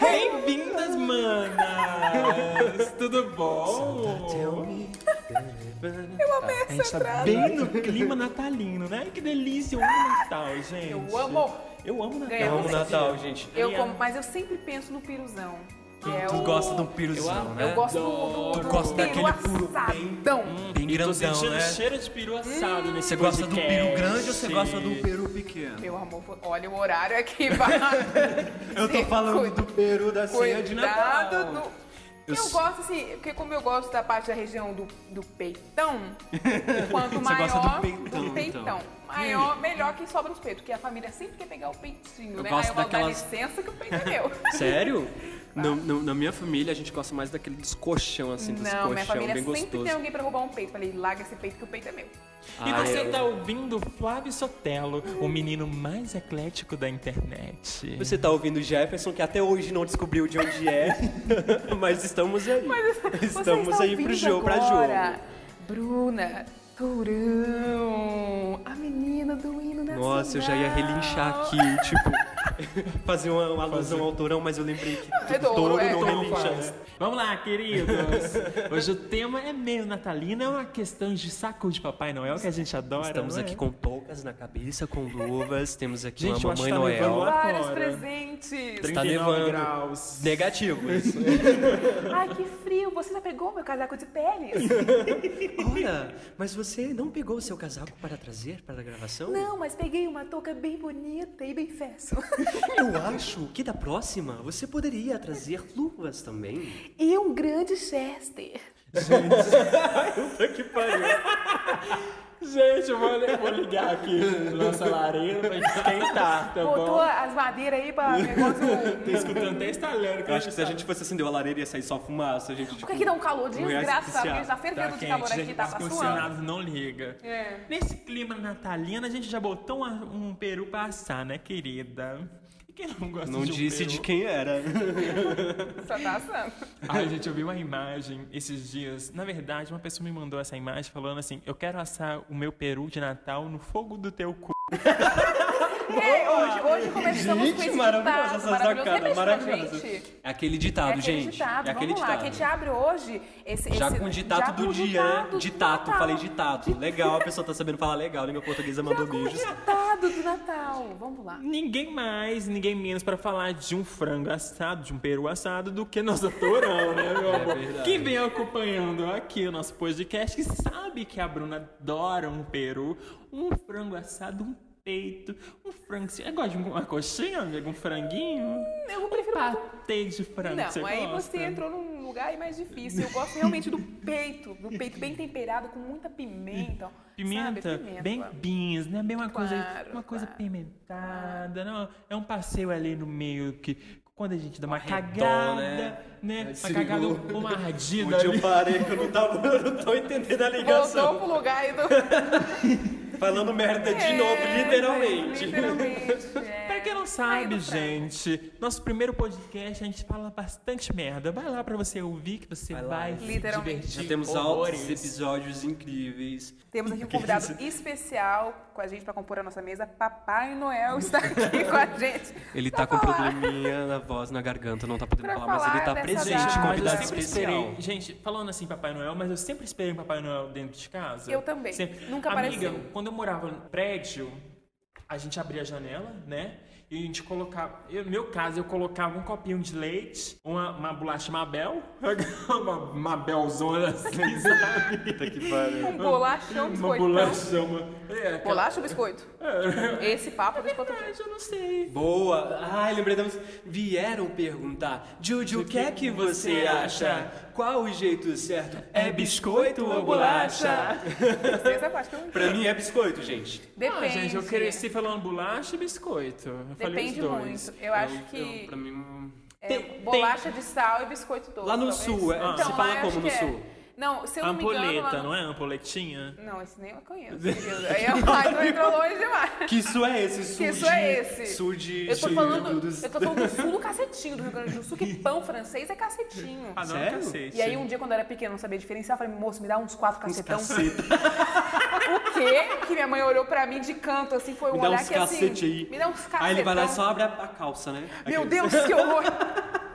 Bem-vindas, manas! Tudo bom? Eu amei A essa gente tá entrada. bem no clima natalino, né? Que delícia, eu amo Natal, gente. Eu amo. Eu amo Natal. Ganhamos Eu amo Natal, gente. Eu como, mas eu sempre penso no piruzão. É Tu o... gosta de um piruzão, né? Eu gosto do, do, Tu do gosta peru daquele puro assadão. Bem E tô grandão, sentindo né? cheiro de peru assado nesse Você gosta do peru grande ou você gosta do peru pequeno? Meu amor, olha o horário aqui, vai. Eu tô falando do peru da ceia de Natal. no... Eu Eu, gosto assim, porque como eu gosto da parte da região do, do peitão, quanto Você maior gosta do peitão, então. peitão, maior, melhor que sobra os peitos, porque a família sempre quer pegar o peitinho, Eu né? gosto Aí eu vou daquelas- dar licença que o peito é meu. Sério? No- no- na minha família, a gente gosta mais daquele dos colchão, assim, dos Não, minha família bem sempre gostoso. tem alguém pra roubar um peito. Falei, larga esse peito que o peito é meu. E Ah, você eu- tá ouvindo Flávio Sotelo, o menino mais eclético da internet. Você tá ouvindo o Jefferson, que até hoje não descobriu de onde é, mas estamos aí. Você estamos aí pro jogo, pra agora jogo. Bruna Turão, a menina do hino nacional. Nossa, eu já ia relinchar aqui, tipo, fazer uma, uma alusão ao Torão, mas eu lembrei que É todo touro, é não touro, relincha, Vamos. né? Vamos lá, queridos. Hoje o tema é meio natalino, é uma questão de saco de Papai Noel que a gente adora. Estamos é? aqui com toucas na cabeça, com luvas, temos aqui Gente, uma Mamãe que tá Noel. Vários fora. presentes. Está 39 nevando. graus. Negativo, isso. Ai, que frio. Você já pegou meu casaco de peles? Olha, mas você não pegou o seu casaco para trazer para a gravação? Não, mas peguei uma touca bem bonita e bem fashion. Eu acho que da próxima você poderia trazer luvas também. E um grande Chester. Puta que pariu. Gente, eu vou, eu vou ligar aqui nossa lareira pra gente esquentar, tá Botou bom? as madeiras aí pra negócio... Tô escutando até estalando. Eu acho que se a gente fosse acender a lareira ia sair só fumaça, a gente tipo, Por que, que dá um calor ia desgraçado? Porque tá fervendo de calor aqui, tá Os suando. condicionados não liga. É. Nesse clima natalino, a gente já botou uma- um peru pra assar, né, querida? E quem não gosta Não de um disse peru? de quem era. Só tá assando. Ai, gente, eu vi uma imagem esses dias. Na verdade, uma pessoa me mandou essa imagem falando assim: Eu quero assar o meu peru de Natal no fogo do teu cu. É, hoje, hoje começamos com Gente, esse maravilhosa ditado essa maravilhoso. sacada, maravilhosa. gente. É aquele É ditado, aquele gente. ditado, é aquele vamos lá, que a gente abre hoje esse, Já esse- com o com do dia, ditado do Ditato, Natal. falei ditato. Legal, a pessoa tá sabendo falar legal. Língua portuguesa mandou Já com beijos. ditado do Natal. Vamos lá. Ninguém mais, ninguém menos para falar de um frango assado, de um peru assado, do que nossa Torão, né, meu amor? verdade. Quem vem acompanhando aqui o nosso podcast que sabe que a Bruna adora um peru, um frango assado, um peito, um frango. Você gosta de uma coxinha, amigo? Um franguinho? Eu prefiro Um patê de frango. Não, você aí gosta? você entrou num lugar mais difícil. Eu gosto realmente do peito, do peito bem temperado, com muita pimenta. Pimenta, sabe? Pimenta. bem beans, né? Bem uma coisa, Claro, uma coisa claro. pimentada, não? É um passeio ali no meio que quando a gente dá uma Arredor, cagada, né? né? Se Uma cagada, ligou. uma ardida Onde eu parei que eu não tava, eu não tô entendendo a ligação. Voltou pro lugar aí do. Falando merda de É, novo, literalmente. Literalmente. é. Pra não Aí sabe, gente, nosso primeiro podcast a gente fala bastante merda. Vai lá pra você ouvir que você Vai vai, lá. se Literalmente. divertir. Já temos horrores. altos episódios incríveis. Temos aqui um convidado especial com a gente para compor a nossa mesa. Papai Noel está aqui com a gente. Ele pra tá com falar. probleminha na voz, na garganta, não tá podendo Pra falar, mas ele tá presente, convidado sempre especial. esperei, gente, falando assim Papai Noel, mas eu sempre esperei um Papai Noel dentro de casa. Eu também. Nunca Amiga, apareceu. quando eu morava no prédio, a gente abria a janela, né? E a gente colocava. Eu, no meu caso, eu colocava um copinho de leite, uma, uma bolacha Mabel, uma Mabelzona assim, sabe? Puta que pariu. Um bolachão, Uma biscoitão. bolacha, uma. É, aquela- Bolacha ou biscoito? Esse papo é biscoito. Verdade, eu não sei. Boa! Ai, lembrei da música. Vieram perguntar, Juju, o que é que você acha? Qual o jeito certo? É biscoito ou bolacha? Essa parte que eu Pra mim é biscoito, gente. Depende. Ah, gente, eu cresci falando bolacha e biscoito. Depende dois. muito. Eu acho que Eu, pra mim... é, Tem- bolacha de sal e biscoito doce. Lá no talvez. sul, é- Então, se fala eu como no é. sul? Não, se eu não me engano... Ampoleta, lá no- não é? Ampoletinha? Não, esse nem eu conheço. Aí eu ai, tu entrou longe demais. Que sul é esse? Sul Que de... isso é esse? Sul de... Eu tô, de- falando, dos- eu tô falando do sul do cacetinho do Rio Grande do Sul, que pão francês é cacetinho. Ah, não, Sério? cacete. E aí um dia, quando eu era pequena, não sabia diferenciar, eu falei, moço, me dá uns quatro cacetão. Caceta. O quê? Que minha mãe olhou pra mim de canto, assim, foi um Me dá olhar uns que assim... cacete aí. Me dá uns cacetão. Aí ele vai lá e só abre a, a calça, né? Meu Deus, que horror!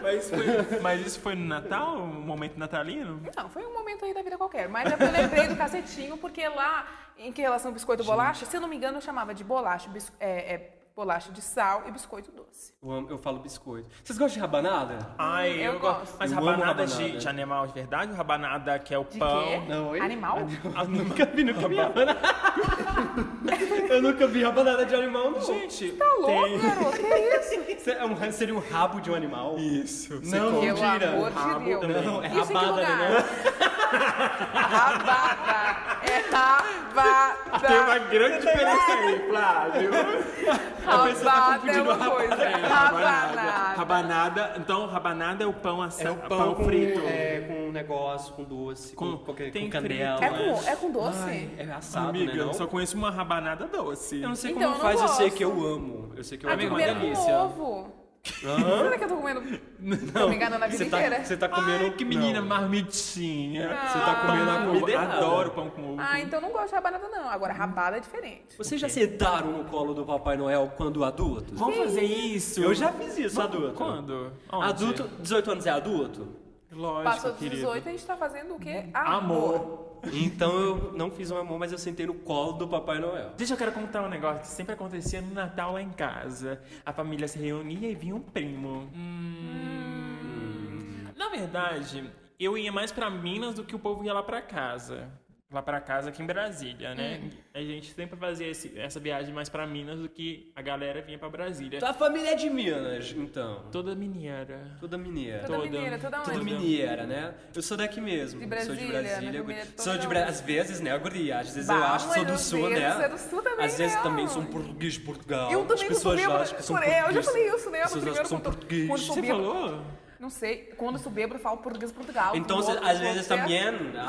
Mas, foi- mas isso foi no Natal? Um momento natalino? Não, foi um momento aí da vida qualquer. Mas eu lembrei do cacetinho, porque lá, em que relação biscoito bolacha, se eu não me engano, eu chamava de bolacha, bis- é, é, bolacha de sal e biscoito doce. Eu, amo- eu falo biscoito. Vocês gostam de rabanada? Ai, eu eu, gosto. Mas Eu rabanada, rabanada. De, de animal de verdade ou rabanada que é o De pão? quê? Não, oi? Animal? Eu nunca vi, nunca vi rabanada. eu nunca vi rabanada de animal, não. Gente, Tá louco, garoto? Que isso? Isso é um- seria um rabo de um animal? Isso. Não, Pelo mentira. amor de Deus. Não, é Isso rabada, lugar? né? Rabada. É rabada. Tem uma grande diferença aí, Flávio. Rabada é uma coisa. Rabanada. Rabanada. Rabanada. Então, rabanada é o pão assado. É o pão, com, frito. É, com um negócio, com doce, com, Com- qualquer, tem com canela. É com, é com doce? Ai, é assado, Amiga, né? eu só conheço uma rabanada doce. Eu não sei Então, como faz, eu sei gosto. que eu amo. Eu sei que eu Ah, amo. Amiga, uma comendo com delícia. Ovo. Será que eu tô comendo? Tô me enganando a vida Você tá, inteira? você tá comendo... Ai, que menina Não. marmitinha. Você tá comendo a comida errada. Adoro pão com ovo. Ah, então eu não gosto de rabanada, não. Agora, rabada é diferente. Vocês já sentaram no colo do Papai Noel quando adultos? Vamos fazer isso? Eu já fiz isso, Vamos- adulto. Quando? Onde? Adulto, 18 anos é adulto? Lógico, Passou dos querido. 18, a gente tá fazendo o quê? Amor. Então eu não fiz um amor, mas eu sentei no colo do Papai Noel. Gente, eu quero contar um negócio que sempre acontecia no Natal lá em casa. A família se reunia e vinha um primo. Hum. Na verdade, eu ia mais pra Minas do que o povo ia lá pra casa. Lá pra casa aqui em Brasília, né? A gente sempre fazia esse- essa viagem mais pra Minas do que a galera vinha pra Brasília. Tua família é de Minas, então. Toda mineira. Toda mineira. Toda Toda. mineira, toda onde? Tudo mineira, né? Eu sou daqui mesmo. De sou Brasília, de minha Brasília. família é toda Sou de da Bra... onde? Às vezes, né, guria? Às vezes eu Bah, acho que sou do às sul, vezes né? é do sul também, Às vezes né? também sou um português de Portugal. Eu As também pessoas sou acham que sou bêbada. Eu já português. falei isso, né? As pessoas acham que sou quando- português. quando sou Você falou? Não sei. Quando eu sou bêbado, eu falo português de Portugal. Então, às vezes também,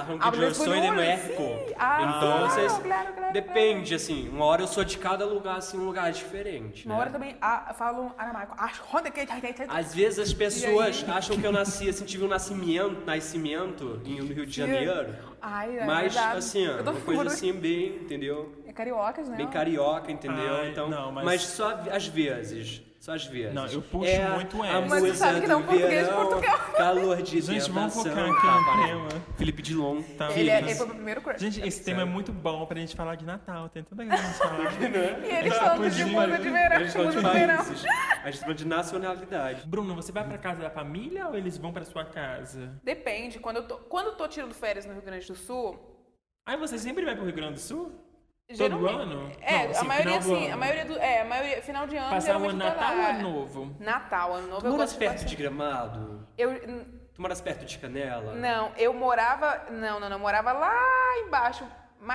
aunque yo soy de México. Ah, Então, claro, claro, claro, depende, assim. Uma hora eu sou de cada lugar, assim, um lugar diferente, Uma né? hora também ah, falam aramaico. Acho que Às vezes as pessoas acham que eu nasci, assim, tive um nascimento, nascimento em- no Rio de Janeiro. Ai, é Mas, verdade. assim, ó, Eu tô uma coisa assim, bem, entendeu? É cariocas, né? Bem carioca, entendeu? Ai, então, não, mas... mas- só às vezes. Às vezes. Não, eu puxo é muito a essa. Mas você sabe que não é português de verão, Portugal. Calor de Gente, vamos focar aqui no tá, tema. Felipe Dilon. Tá, Ele, é, ele foi meu primeiro crush. Gente, esse tema é muito bom pra gente falar de Natal. Tem tanta coisa pra gente falar. e eles falando de mundo de verão, Eles falam de países. A gente fala de nacionalidade. Bruno, você vai pra casa da família ou eles vão pra sua casa? Depende. Quando eu, tô, quando eu tô tirando férias no Rio Grande do Sul, Aí você sempre vai pro Rio Grande do Sul? Todo geralmente- ano? É, Não, assim, a maioria final do sim. ano. A maioria do. É, a maioria. Final de ano. Passar o geralmente ano eu Natal ou ano novo? Natal, ano novo eu Tu moras perto passar- de Gramado? Eu, Tu moras perto de Canela? não, eu morava. Não, não, não. Morava lá embaixo.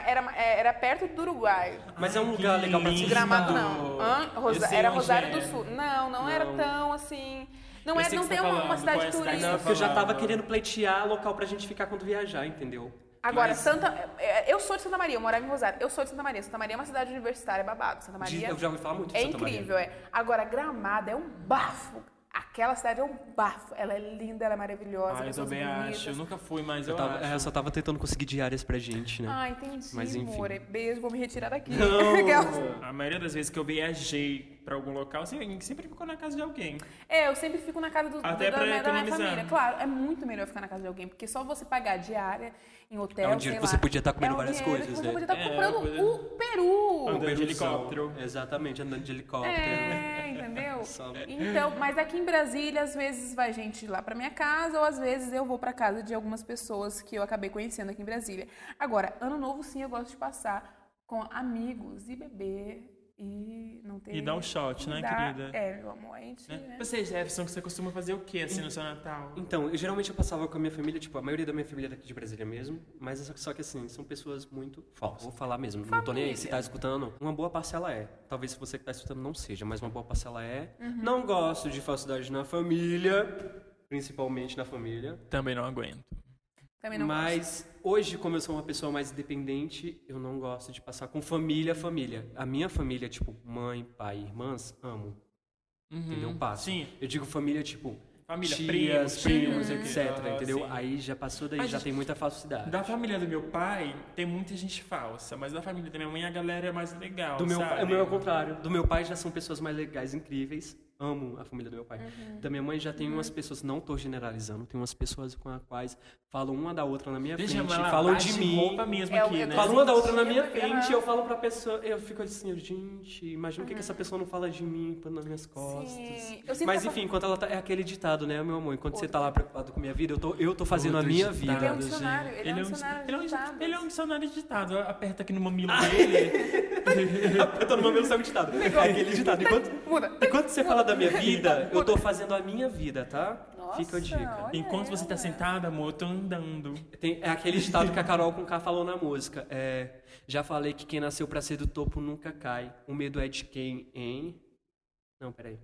Era, é, era perto do Uruguai. Mas é um lugar Que legal pra se. Gramado não. Hã? Rosa- Eu era Rosário é. do Sul. Não, não, era tão assim. Não, Eu é, não que tem tá uma, falando, uma cidade é turística. Não, porque eu já tava querendo pleitear local pra gente ficar quando viajar, entendeu? Agora, Mas- Santa. é, Eu sou de Santa Maria, eu morava em Rosário. Eu sou de Santa Maria. Santa Maria é uma cidade universitária babado. Santa Maria. Eu já ouvi falar muito de É Santa Maria. incrível, é. Agora, Gramado é um bafo. Aquela cidade é um bafo. Ela é linda, ela é maravilhosa. Ah, eu também bonitas. acho. Eu nunca fui, mas Eu, eu, tava, acho. é, eu só tava tentando conseguir diárias pra gente, né? Ah, entendi, Mas, enfim. amor. Beijo, vou me retirar daqui. Não. A maioria das vezes que eu viajei pra algum local, sempre, sempre ficou na casa de alguém. É, eu sempre fico na casa do, Até da, pra minha, da minha economizar. família. Claro, é muito melhor ficar na casa de alguém, porque só você pagar diária em hotel, É um dinheiro que você lá, podia estar comendo é um várias coisas, que você né? podia estar É, comprando o peru. Andando de helicóptero. Exatamente, andando de helicóptero. É, entendeu? Então, mas aqui em Brasília, às vezes vai gente lá pra minha casa, ou às vezes eu vou pra casa de algumas pessoas que eu acabei conhecendo aqui em Brasília. Agora, ano novo sim eu gosto de passar com amigos e beber e não ter. E dar um shot, né, dar- querida? É, meu amor, a gente. Né? né? Você, Jefferson, você costuma fazer o que assim no seu Natal? Então, eu, geralmente eu passava com a minha família, tipo, a maioria da minha família é daqui de Brasília mesmo, mas é só, só que assim, são pessoas muito falsas. Vou falar mesmo, não tô nem aí. Se tá escutando, uma boa parcela é. Talvez se você que tá escutando não seja, mas uma boa parcela é. Uhum. Não gosto de falsidade na família, principalmente na família. Também não aguento. Também não gosto. Mas hoje, como eu sou uma pessoa mais independente, eu não gosto de passar com família, família. A minha família, tipo, mãe, pai, irmãs, amo. Uhum. Entendeu? Passo. Sim. Eu digo família, tipo, Família, tias, primos, primos, primos, etc, entendeu? sim. Aí já passou daí, A já gente- tem muita falsidade. Da família do meu pai, tem muita gente falsa, mas da família da minha mãe a galera é mais legal, Do meu sabe? pai, o meu é o contrário. Do meu pai já são pessoas mais legais, incríveis. Amo a família do meu pai. Uhum. Da minha mãe já tem umas pessoas, não tô generalizando, tem umas pessoas com as quais falam uma da outra na minha Deixa frente, ela falam de mim. roupa mesmo É, aqui, né? tô Fala uma da outra na minha Sentindo, frente, eu falo pra pessoa, eu fico assim, gente, imagina o que, que essa pessoa não fala de mim nas minhas costas. Sim, eu sinto Mas enfim, enquanto ela tá, é aquele ditado, né, meu amor? Enquanto você tá lá preocupado com a minha vida, eu tô, eu tô fazendo Outro a minha ditado, Ele é um vida. dicionário, ele, é um dicionário ele é um, de ditados. ele é um dicionário de ditado. Aperta aqui no Ah. mamilo dele. eu tô no momento só ditado. É aquele ditado. Enquanto você fala da minha vida, eu tô fazendo a minha vida, tá? Nossa, Fica a dica. Enquanto você tá ela. sentada, amor, eu tô andando. Tem, é aquele ditado que a Carol com K falou na música. É, já falei que quem nasceu pra ser do topo nunca cai. O medo é de quem, hein? Não, peraí.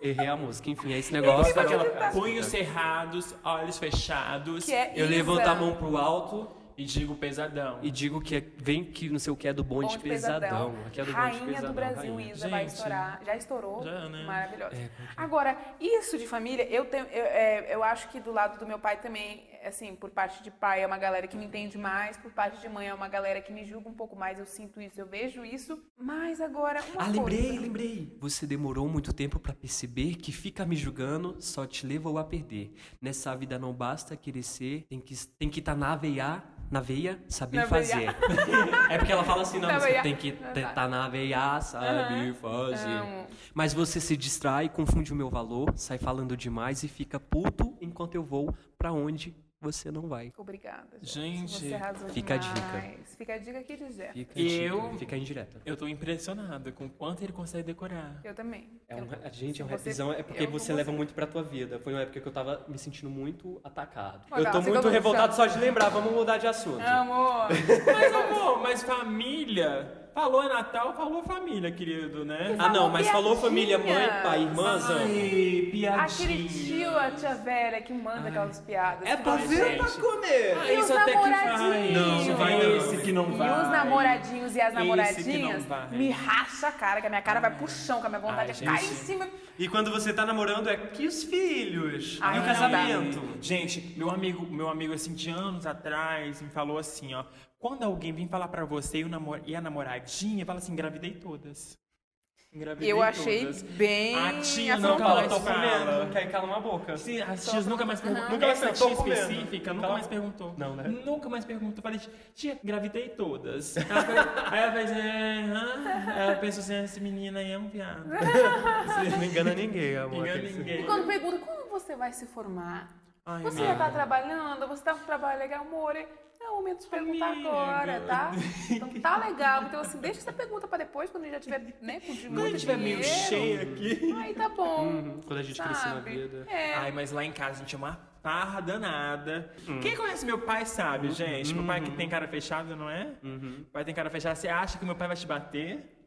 Errei a música. Enfim, é esse negócio. Aquela punhos cerrados, olhos fechados. É Eu levanto a mão pro alto E digo pesadão. e digo que é- vem que não sei o que é do bonde, Bonde pesadão. Aqui é do bonde Rainha pesadão. do Brasil, rainha. Isa, vai Gente. estourar. Já estourou. Já, né? Maravilhosa. É, Agora, isso de família, eu, tenho, eu, é, eu acho que do lado do meu pai também, assim, por parte de pai é uma galera que me entende mais, por parte de mãe é uma galera que me julga um pouco mais, eu sinto isso, eu vejo isso. Mas agora, uma Ah, coisa. lembrei, lembrei. Você demorou muito tempo pra perceber que fica me julgando só te levou a perder. Nessa vida não basta querer ser, tem que tem que tá na veia, na veia, saber Na fazer. é porque ela fala assim na Na música, veia. tem que tá na veia, saber fazer. Amo. Mas você se distrai, confunde o meu valor, sai falando demais e fica puto enquanto eu vou pra onde você não vai. Obrigada. Gente, arrasou fica a demais. Fica a dica aqui de Zé. Fica a Eu- dica, fica indireta. Eu tô impressionado com o quanto ele consegue decorar. Eu também. É Eu- gente, é uma revisão, é porque você leva muito pra tua vida. Foi uma época que eu tava me sentindo muito atacado. Olha, eu tô muito como revoltado só de lembrar, vamos mudar de assunto. Amor. Mas, amor, mas família. Falou Natal, falou família, querido, né? Ah, não, mas falou família, mãe, pai, irmãs, amo. Ai, piadinha. Aquele tio, a tia velha que manda aquelas piadas. É pra ver pra comer? Ah, E isso os até que vai. namoradinhos? Não, Não vai não. Esse que não vai. E os namoradinhos e as namoradinhas me racha a cara, que a minha cara vai pro chão, que a minha vontade Ai, é cair em cima. E quando você tá namorando é que os filhos, Ai, e o não casamento. Gente, meu amigo, meu amigo assim de anos atrás me falou assim, ó, quando alguém vem falar pra você e, o namor e a namoradinha, fala assim, engravidei todas. Engravidei Eu achei todas. bem A tia nunca mais tô fala. comendo, quer calar uma boca. Sim, as tias nunca mais perguntou. Nunca mais Essa tia comendo. específica nunca Cala- mais perguntou. Não, né? Nunca mais perguntou. Falei, tia, engravidei todas. Ela foi- aí ela fez, é, hã? Ela pensou assim, esse menino aí é um viado. Não engana ninguém, amor. Engana ninguém. E quando pergunta, quando você vai se formar? Ai, Você amiga. já tá trabalhando? Você tá com um trabalho legal, amor? É o momento de perguntar Amiga. agora, tá? Então tá legal. Então, assim, deixa essa pergunta pra depois, quando ele já tiver, né, com Quando muito tiver meio dinheiro. cheio aqui. Aí tá bom. Uhum, Quando a gente crescer na sabe? vida. É. Ai, mas lá em casa a gente é uma farra danada. Hum. Quem conhece meu pai sabe, gente. Meu Uhum. pai que tem cara fechada, não é? Meu pai tem cara fechada. Você acha que meu pai vai te bater?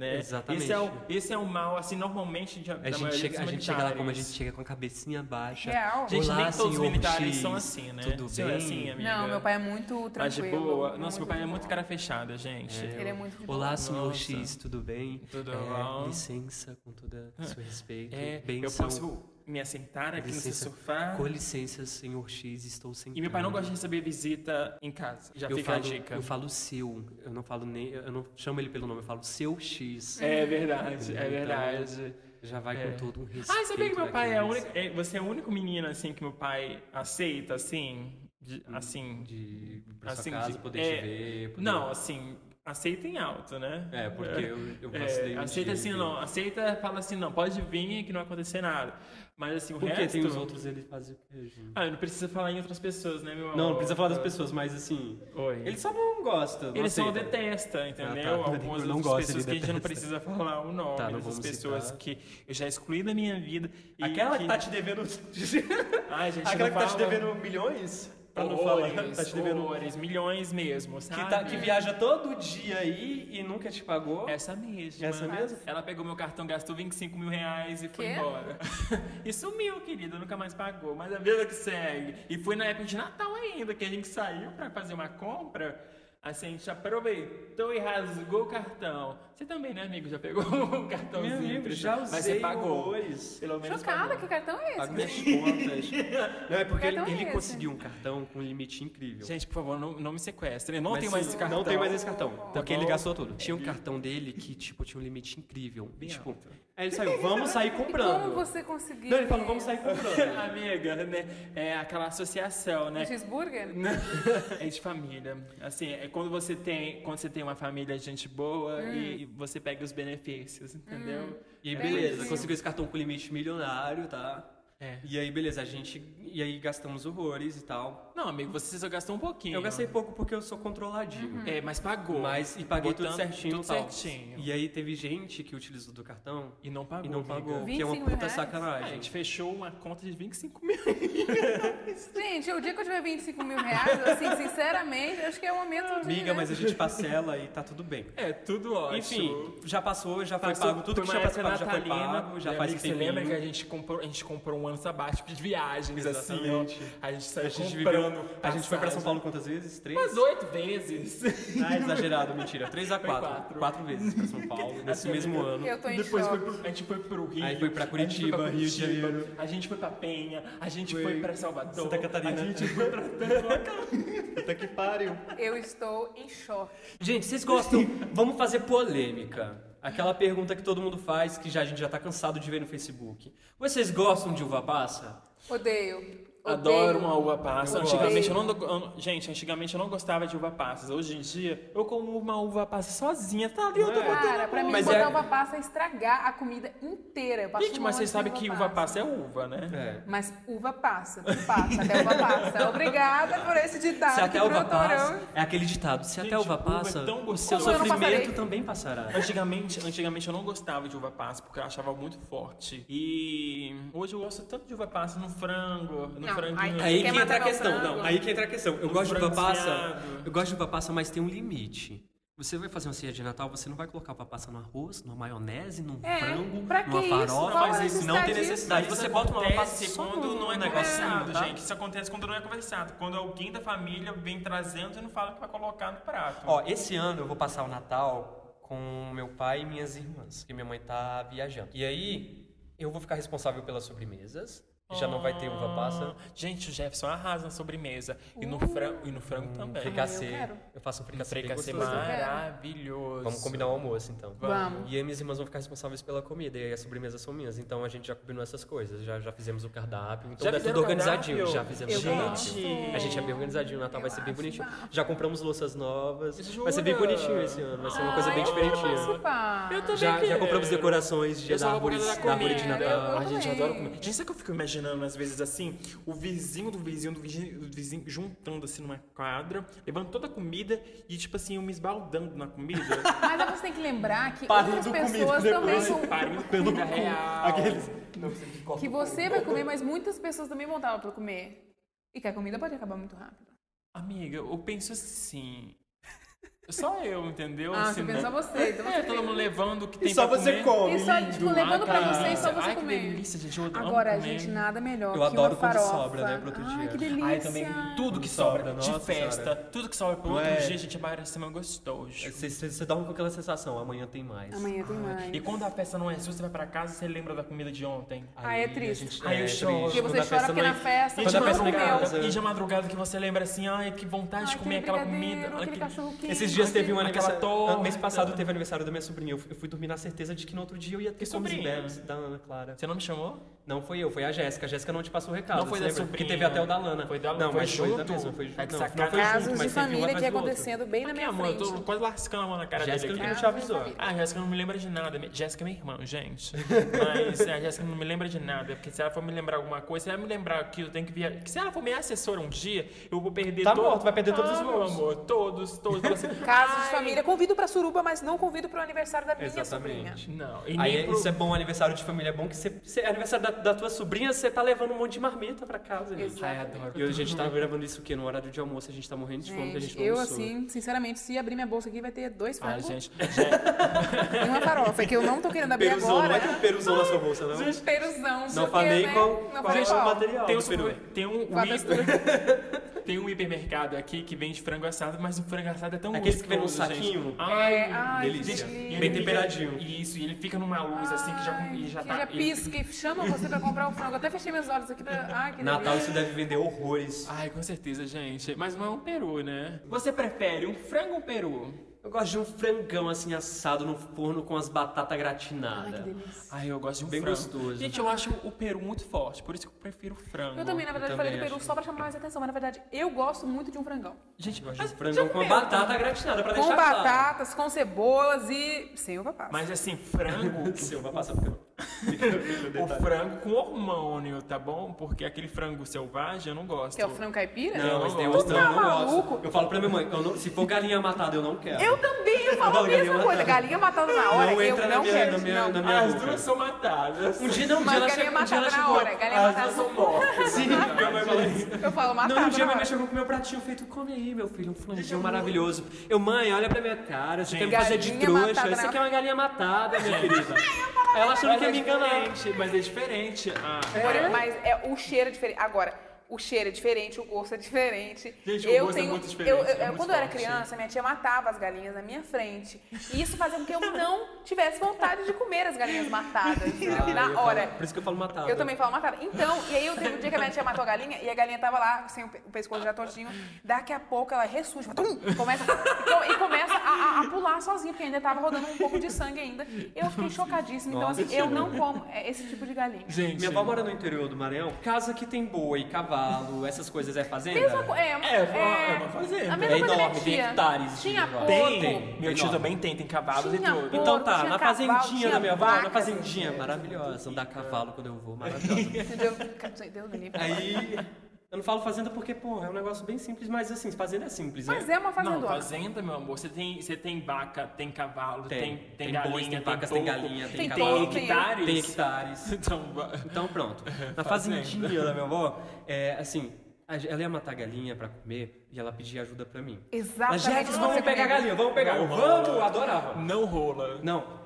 Né? Exatamente. Esse é, o, esse é o mal, assim, normalmente de, A gente, chega, a gente chega lá como a gente chega com a cabecinha baixa. Real. Gente, Olá, nem todos os militares X, são assim, né? Tudo bem? é assim, amiga? Não, meu pai é muito tranquilo. Mas boa. Nossa, meu pai é muito cara fechada, gente. Ele é muito de boa. Olá, senhor Nossa. X, tudo bem? Tudo É, bom? Licença, com todo o seu respeito. É, eu Benção. posso me assentar aqui Licença. no seu sofá. Com licença, senhor X, estou sentado. E meu pai não gosta de receber visita em casa. Já eu fica falo, a dica. Eu falo seu, eu não falo nem, eu não chamo ele pelo nome, eu falo seu X. É verdade, é Então, verdade. Já vai É. com todo um respeito. Ah, sabia que meu pai é daqueles única. é, Você é o único menino, assim, que meu pai aceita, assim? de- assim. De pra Assim, sua casa, de- poder é, te ver. Poder... Não, assim, aceita em alto, né? É, porque eu, eu É, um aceita dia, assim, não. Aceita, fala assim, não, pode vir que não vai acontecer nada. Mas assim, o Porque resto. tem os outros, ele faz o quê? Ah, não precisa falar em outras pessoas, né, meu amor? Não, não precisa falar das pessoas, mas assim. Oi. Ele só não gosta. Não Ele só aceita. detesta, entendeu? Ah, tá. Algumas não outras pessoas que a gente não precisa falar o nome. Tá, dessas pessoas citar. que eu já excluí da minha vida. e Aquela que tá te devendo. Ai, gente, Aquela que tá te fala- devendo milhões? Pra não falar. Horrores, Tá te devendo. horrores, milhões mesmo, sabe? Que, tá, que viaja todo dia aí e nunca te pagou. Essa mesma. Essa mesma? Ela pegou meu cartão, gastou 25 mil reais e foi Quê? embora. e sumiu, querida, nunca mais pagou. Mas a vida que segue. E foi na época de Natal ainda, que a gente saiu pra fazer uma compra. Assim, a gente aproveitou e rasgou o cartão. Você também, né, amigo? Já pegou um cartãozinho? Meu amigo, já Mas você usei pagou. horrores. Pelo menos Chocada, pagou. que cartão é esse? Pago minhas contas. Não, é porque ele, é ele conseguiu um cartão com um limite incrível. Gente, por favor, não, não me sequestre. Não Mas tem mais esse cartão. Não tem mais esse cartão. Porque ele bom? gastou tudo. Tinha um cartão dele que, tipo, tinha um limite incrível. E, Bem tipo, alto. aí ele saiu, vamos sair E comprando. como você conseguiu? Não, ele falou, vamos sair comprando. Amiga, né? É aquela associação, né? Cheeseburger? É de família. Assim, é quando você tem, quando você tem uma família de gente boa e você pega os benefícios, entendeu? E aí, Entendi. beleza, conseguiu esse cartão com limite milionário, tá? É. E aí, beleza, a gente. E aí gastamos horrores e tal. Não, amigo, você só gastou um pouquinho. Eu gastei pouco porque eu sou controladinho. É, mas pagou. Mas, e paguei tudo Botando certinho tudo e tal. certinho. E aí teve gente que utilizou do cartão E não pagou. e não pagou, que é uma 25 puta reais? A sacanagem. gente fechou uma conta de 25 mil. Gente, o dia que eu tiver 25 mil reais, assim, sinceramente, acho que é o momento de... Amiga, mas a gente parcela e tá tudo bem. É, tudo ótimo. Enfim, já passou, já foi Passou pago. Tudo que tinha pago já foi pago, já faz tempo. Você lembra que a gente comprou, a gente comprou um ano sabático de viagens, assim, Exatamente. ó. A gente saiu A viveu. A gente foi pra São. Paulo quantas vezes? Três? Umas oito vezes. Ah, exagerado, mentira. Três a quatro. quatro. Quatro vezes pra São Paulo, nesse mesmo ano. Eu tô em Depois foi choque. pro, a gente foi pro Rio. Aí foi pra a gente foi Curitiba, pra Rio de Curitiba, Janeiro. A gente foi pra Penha, a gente Foi foi, pra Salvador. Santa Catarina. A gente foi pra Puta que pariu. Eu estou em choque. Gente, vocês gostam? Vamos fazer polêmica. Aquela pergunta que todo mundo faz, que já, a gente já tá cansado de ver no Facebook. Vocês gostam de uva passa? Odeio. Adoro uma uva passa. Eu Antigamente eu odeio. não, eu não- gente, antigamente eu não gostava de uva passas. Hoje em dia eu como uma uva passa sozinha, tá ali, eu tô é? botando Cara, pra mim, Mas botar é- uva passa é estragar a comida inteira. Gente, mas vocês sabem que uva passa é uva, né? É. Mas uva passa, tudo passa, até uva passa. Obrigada por esse ditado Se até a uva passa, é aquele ditado, se até a Gente, uva uva é passa, tão o seu sofrimento também passará. Antigamente, antigamente eu não gostava de uva passa porque eu achava muito forte. E hoje eu gosto tanto de uva passa no frango, no Não, franguinho. Aí Quer que entra a questão, frango? não, aí que entra a questão. Eu Um gosto de uva frango passa, desfiado. eu gosto de uva passa, mas tem um limite. Você vai fazer uma ceia de Natal, você não vai colocar uva passa no arroz, numa maionese, num É, frango, pra numa isso? farofa, mas isso não tem necessidade. Mas Você isso bota uma uva passa acontece só quando não é conversado, tá? gente. Isso acontece quando não é conversado. Quando alguém da família vem trazendo e não fala que vai colocar no prato. Ó, esse ano eu vou passar o Natal com meu pai e minhas irmãs, que minha mãe tá viajando. E aí, eu vou ficar responsável pelas sobremesas. Já não vai ter uva passa. Ah, Gente, o Jefferson arrasa na sobremesa. E no frango, e no frango também. Fricassê. eu quero. Eu faço um fricassê Fricassê maravilhoso. Vamos combinar o almoço, então. Vamos. E aí minhas irmãs vão ficar responsáveis pela comida e aí as sobremesas são minhas. Então a gente já combinou essas coisas, já, já fizemos o cardápio. Então Já fizeram tudo o organizadinho. cardápio? Já fizemos Eu o cardápio. Gente. A gente é bem organizadinho, o Natal Eu vai ser bem bonitinho. Já compramos louças novas. Jura? Vai ser bem bonitinho esse ano, vai ser uma coisa bem diferentinha. Eu também Já, já compramos decorações de, Eu da, árvore, de. Natal. A gente adora comer. Gente, sabe que eu fico imaginando às vezes assim? O vizinho do vizinho do vizinho, do vizinho juntando assim numa quadra, levando toda a comida e tipo assim, eu me esbaldando na comida. Mas você tem que lembrar que Parindo outras comida pessoas também vão... Parindo comida real. Aqueles. Que você vai comer, mas muitas pessoas também vão estar lá pra comer. E que a comida pode acabar muito rápido. Amiga, eu penso assim. Só eu, entendeu? Ah, Assim, você pensa né? você. Então É, você todo mundo levando o que tem E só pra você comer. come, E só, lindo. tipo, levando pra Ai, você e só você Ai, que comer. delícia, gente. Eu amo Agora, comer. gente, nada melhor Eu que adoro uma quando farofa. sobra, né, pro outro Ai, dia. que delícia. Ai, também tudo que Quando sobra, sobra, de nossa festa, senhora. tudo que sobra pro outro é? dia, gente, parece mais gostoso. Você, você, você dorme com aquela sensação, amanhã tem mais. Amanhã tem mais. E quando a festa não é sua, você vai pra casa e você lembra da comida de ontem. Ah, é triste. gente- Ai, eu é choro. Porque você Quando chora festa porque é- na festa E Quando de a festa não é e de madrugada que você lembra assim, ai, que vontade de comer aquela comida. aquele- cachorro quente. Dias teve um torta. Mês passado teve aniversário da minha sobrinha. Eu fui- dormir na certeza de que no outro dia eu ia ter Que comes e bebes da Ana Clara. Você não me chamou? Não foi eu, foi a Jéssica. A Jéssica não te passou o recado. Não foi da lembra? sobrinha. Porque teve até o da Lana. Foi da- Não, foi mas foi da junto? mesma. Foi, Ai, que não, não foi junto, Casos mas de família outro. acontecendo bem na minha amor, eu frente. tô quase lascando a mão na cara Jéssica dele não aqui. te avisou. Ah, a Jéssica não me lembra de nada. Jéssica é minha irmã, gente. Mas a Jéssica não me lembra de nada. Porque se ela for me lembrar alguma coisa, se ela me lembrar que eu tenho que vir. que Se ela for minha assessora um dia, eu vou perder Tá morto, vai perder todos os Ah, meu voos. amor, todos, todos. Casos de "Ai, família. Convido pra Suruba, mas não convido pro aniversário da minha sobrinha. Exatamente. Não, e Aí nem pro... isso é bom, aniversário de família é bom que você, você- aniversário da, da tua sobrinha, você tá levando um monte de marmita pra casa, gente. Ai, adoro. E hoje a gente tá gravando isso o quê? No horário de almoço, a gente tá morrendo de fome, a gente Gente, não eu almoçou. assim, sinceramente, se abrir minha bolsa aqui, vai ter dois frangos gente, já- e uma farofa, que eu não tô querendo abrir Peruzão, agora. não é que um peruzão na sua bolsa, não? Um peruzão, Não falei né? qual, Não qual é o qual. material tem um, do peru. tem um? Tem um hipermercado aqui que vende frango assado, mas o frango assado é tão Aqueles que vem num saquinho? Ai, É, ai, delícia. delícia. e Bem ele fica- temperadinho. Isso, e ele fica numa luz assim que já, e já que tá. já ele- pisca e chama você pra comprar o frango. Eu até fechei meus olhos aqui pra. Ai, que Natal isso deve vender horrores. Ai, com certeza, gente. Mas não é um peru, né? Você prefere um frango ou um peru? Eu gosto de um frangão assim assado no forno com as batatas Ai, que gratinadas. delícia. Ai, eu gosto de um Bem frango. gostoso. Gente, eu acho o peru muito forte, por isso que eu prefiro frango. Eu também, na verdade, Eu falei do peru acho. só pra chamar mais atenção, mas na verdade eu gosto muito de um frangão. Gente, Eu gosto de frangão com batata gratinada pra Com deixar claro. batatas, com cebolas e sem uva passa. mas assim, frango. Seu, vai passar porque o frango com hormônio, tá bom? Porque aquele frango selvagem eu não gosto. Que é o frango caipira? Não, mas tem uns tá não, eu não maluco? gosto. Eu falo pra minha mãe, eu não- se for galinha matada, eu não quero. Eu também, eu falo a mesma galinha coisa. matada. Galinha matada na hora, Não eu entra na não minha- quero. na minha- não. na minha As boca. duas são matadas. Um dia não, um Mas dia ela galinha chegou, um dia ela matada na chegou. hora, galinha As matada duas são mortas. Sim, minha mãe fala isso. Eu falo matada Não, um dia minha mãe chegou com meu pratinho feito, come aí, meu filho, um franguinho maravilhoso. Eu, mãe, olha pra minha cara, você quer me fazer de trouxa, matada isso aqui é uma galinha matada, minha querida. Ela achando que é me enganar. diferente, mas é diferente. Ah, Agora, Mas é, o cheiro é diferente. Agora, o cheiro é diferente, o gosto é diferente. Gente, o eu gosto é tenho, muito diferente, eu- eu- é muito quando eu era criança, minha tia matava as galinhas na minha frente. E isso fazia com que eu não tivesse vontade de comer as galinhas matadas. Ah, na falo- hora. Por isso que eu falo matada. Eu também falo matada. Então, e aí eu teve um dia que a minha tia matou a galinha e a galinha tava lá, sem o pe- o pescoço já tortinho. Daqui a pouco ela ressurge, tum, começa, e, co- e começa a, a- a pular sozinha, porque ainda tava rodando um pouco de sangue ainda. Eu fiquei chocadíssima. Então, Nossa, assim, eu não como é, esse tipo de galinha. gente. Minha avó mora no interior do Maranhão. Casa que tem boi, cavalo, essas coisas é fazenda? Mesma co- é, É, é uma fazenda. A mesma É coisa da minha enorme, tem tia. hectares de Tinha negócio. porco. Tem, meu tio Enorme. também tem, tem cavalos Tinha e tudo. porco. Então tá, tinha na cavalo, fazendinha tinha da minha avó, na vaca. fazendinha, maravilhosa. Andar a cavalo quando eu vou, maravilhosa. Entendeu? Deus me livre. Aí, eu não falo fazenda porque, pô, é um negócio bem simples, mas assim, fazenda é simples, Mas né? é uma Não, fazendona. fazenda, meu amor, você tem, você tem vaca, tem cavalo, tem, Tem, tem, tem galinha, bois, tem vacas, tem porco, galinha, tem Tem cavalo. tem- hectares. Tem hectares. Então, Então pronto. Na Fazenda. fazendinha da minha avó, é, assim, a- ela ia matar galinha pra comer e ela pedia ajuda pra mim. Exatamente. Mas você vamos pegar a galinha, vamos pegar. Não vamos, adorava. não rola. Não,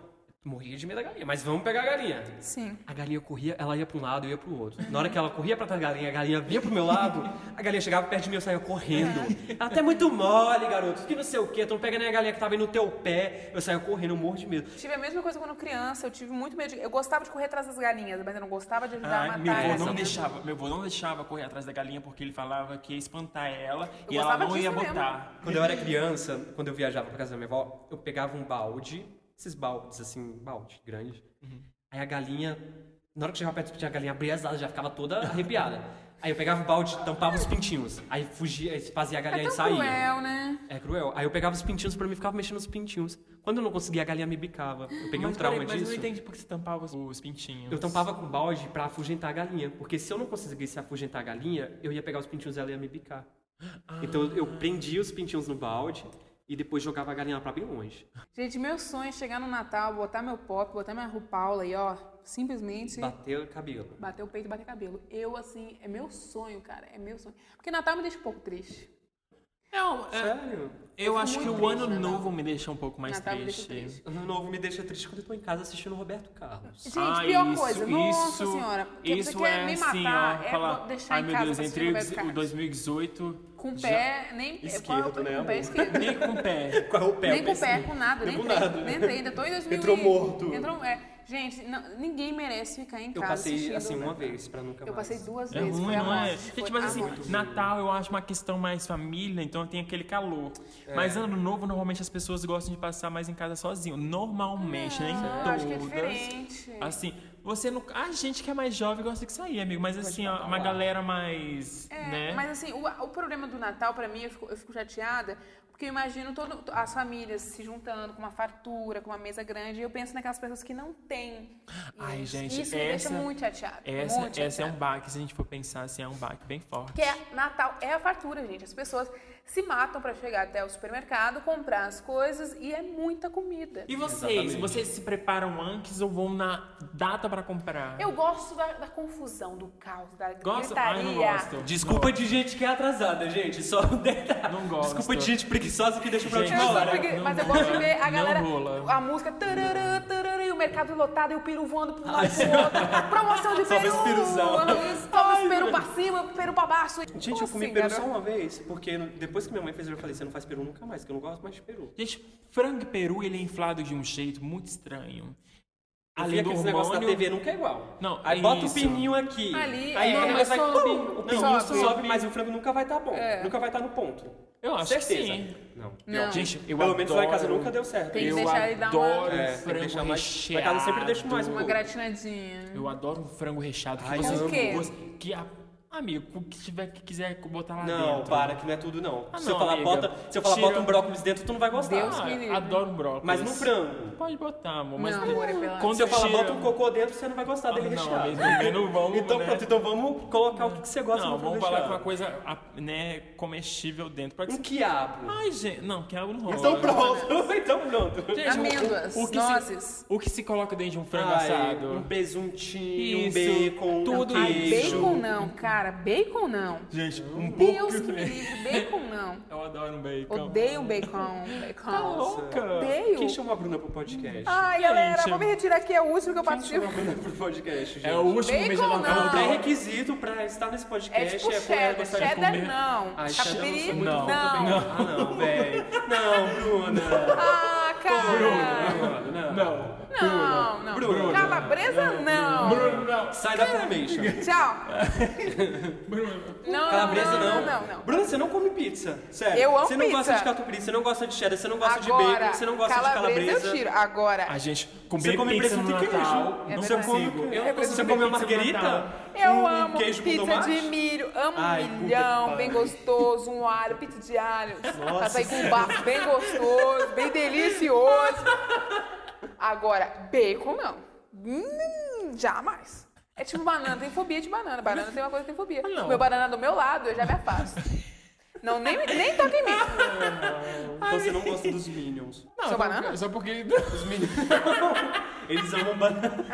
morria de medo da galinha, mas vamos pegar a galinha. Sim. A galinha corria, ela ia pra um lado, eu ia pro outro. Na hora que ela corria pra trás da galinha, a galinha vinha pro meu lado, a galinha chegava perto de mim, eu saía correndo. Ela tá muito mole, garoto, que não sei o quê, tu não pega nem a galinha que tava aí no teu pé. Eu saía correndo, eu morro de medo. Tive a mesma coisa quando criança, eu tive muito medo de... Eu gostava de correr atrás das galinhas, mas eu não gostava de ajudar a Ai, matar meu avô não deixava, meu avô não deixava correr atrás da galinha porque ele falava que ia espantar ela Eu e ela não ia disso mesmo. botar. Quando eu era criança, quando eu viajava pra casa da minha avó, eu pegava um balde, esses baldes assim, balde grande. Aí a galinha, na hora que chegava perto, tinha a galinha abria as asas, já ficava toda arrepiada. Aí eu pegava o balde, tampava os pintinhos. Aí fugia, fazia a galinha É e saía. cruel, né? É cruel. Aí eu pegava os pintinhos pra mim e ficava mexendo nos pintinhos. Quando eu não conseguia, a galinha me bicava. Eu peguei um mas, trauma peraí, mas eu disso. não entendi porque você tampava os, os pintinhos. Eu tampava com balde pra afugentar a galinha. Porque se eu não conseguisse afugentar a galinha, eu ia pegar os pintinhos e ela ia me bicar. Então eu- eu prendia os pintinhos no balde e depois jogava a galinha pra bem longe. Gente, meu sonho é chegar no Natal, botar meu pop, botar minha Paula e ó, simplesmente Bater o cabelo. bater o peito e bater cabelo. Eu, assim, é meu sonho, cara, é meu sonho. Porque Natal me deixa um pouco triste. Não, é, Sério? eu fico acho que o triste, ano Natal. novo me deixa um pouco mais Natal me deixa triste. triste. Ano novo me deixa triste quando eu tô em casa assistindo o Roberto Carlos. Gente, Ah, pior isso, coisa, nossa isso, senhora. Porque isso você quer é me assim, matar, ó, é falar, deixar ai em meu casa Deus, pra assistir entre Roberto o Carlos. 2018 Com o pé, nem... Esquerdo, qual- né, Com o pé esquerdo. nem com o pé. Qual é o pé? Nem com o pé, com nada, nem com entrei, nada. nem entrei, ainda tô em 2000 Entrou morto. Entrou, é. Gente, não- ninguém merece ficar em Eu casa passei assistindo assim uma vez pra nunca Eu mais. passei duas É vezes, ruim, foi a não é? morte. Gente, foi mas assim, morte. Natal eu acho uma questão mais família, então tem aquele calor. É. Mas ano novo, normalmente as pessoas gostam de passar mais em casa sozinho. Normalmente, nem Não, todas. eu acho que é diferente. Assim, você não. A gente que é mais jovem gosta de sair, amigo. Mas assim, ó, uma galera mais. É, né? mas assim, o, o problema do Natal, pra mim, eu fico, eu fico chateada, porque eu imagino todo, as famílias se juntando com uma fartura, com uma mesa grande, e eu penso naquelas pessoas que não têm. Ai, isso. gente, Isso me essa- deixa muito chateada. Essa, muito essa é um baque, se a gente for pensar assim, é um baque bem forte. Porque é, Natal é a fartura, gente. As pessoas se matam pra chegar até o supermercado, comprar as coisas e é muita comida. E vocês? Exatamente. Vocês se preparam antes ou vão na data pra comprar? Eu gosto da, da confusão, do caos, da gosto. Ai, gritaria. não gosto. Desculpa de gente que é atrasada, gente. Só um detalhe. Não gosto. Desculpa de gente preguiçosa que deixa pra última hora. pregui- mas eu gosto de ver a Não galera, a música tarará, tarará, e o mercado lotado e o peru voando pro lado pro outro. Promoção de Só peru. Um peru pra cima, peru pra baixo. Gente, Como eu comi assim, peru garoto? só uma vez, porque depois que minha mãe fez, eu falei, você não faz peru nunca mais, porque eu não gosto mais de peru. Gente, frango e peru, ele é inflado de um jeito muito estranho. Além do aqueles negócios da hormônio... TV, nunca é igual. Não, aí é bota o pininho aqui. Ali, aí é, o mas negócio vai... sobe, Pum! o pininho sobe. sobe, mas o frango nunca vai estar bom. É. Nunca vai estar no ponto. Eu acho que Certeza. sim. Não. Não. Gente, eu Pelo adoro... menos lá em casa nunca deu certo. Tem que eu deixar ele dar uma- adoro É, que frango deixar mais- recheado. lá em casa eu sempre deixo mais um Uma pouco. gratinadinha. Eu adoro um frango recheado que Ai, você Com o quê? gosta- que a, amigo, o que tiver que quiser botar lá Não, dentro. para, que não é tudo não. Ah, se, eu não, falar, amiga. bota, se eu falar Tira- bota um brócolis dentro, tu não vai gostar. Deus Ah, me livre. adoro um brócolis. Mas no frango. Pode botar, amor. Mas Não, amor, é pela- quando Se eu falar bota um cocô dentro, você não vai gostar dele Ah, não, recheado. não vamos, Então né? pronto, então vamos colocar o que que você gosta Não, no frango vamos falar com uma coisa, né, comestível dentro. Pra que Um você... quiabo. Ai, gente, não, que algo não rola. Então pronto, então pronto. Gente, Amêndoas, o, que nozes. Se, o que se coloca dentro de um frango Ai, assado? Um presuntinho, Isso, um bacon, tudo queijo. bacon não, cara. Bacon não. Gente, um Deus pouco... que me livre. Bacon não. Eu adoro um bacon. Odeio bacon. Bacon. Tá louca? Odeio. Quem chamou a Bruna pro podcast? Ai, galera, vou me retirar aqui. É o último que eu Quem participo. chamou a Bruna pro podcast, gente? É o último Bacon da não. É um pré-requisito pra estar nesse É podcast. tipo comer- cheddar. Cheddar comer. não. Ai, muito Não. não. Ah, não, velho. Não, Bruna. Ah, cara. Bruna, não. Não. Não, não. Calabresa, não. Bruno, não. Sai da formation. Tchau. Bruno. Não, Calabresa não, não. não, não, não. Bruna, você não come pizza. Sério. Eu amo Você não gosta de catupiry, você não gosta de cheddar, você não gosta de Agora, bacon, você não gosta de calabresa calabresa. eu tiro. Agora, A gente comer Você come pizza no presunto e queijo. Natal. É não verdade. consigo. Eu não É consigo Você comer comeu pizza no marguerita? Natal. eu Um amo queijo com pizza tomate? de milho. Amo Ai, um puta que milhão, pariu. bem gostoso. Um alho, pizza de alho. Nossa Pra sair com um bafo bem gostoso, bem delicioso. Agora, bacon não. Hum, jamais. É tipo banana, tem fobia de banana. Banana tem uma coisa que tem fobia. Ah, não. Meu banana do meu lado, eu já me afasto. Não, nem, nem toca em mim. Então você não gosta dos Minions. Não, só banana? porque- Só porque... Os Minions. Eles amam bananas.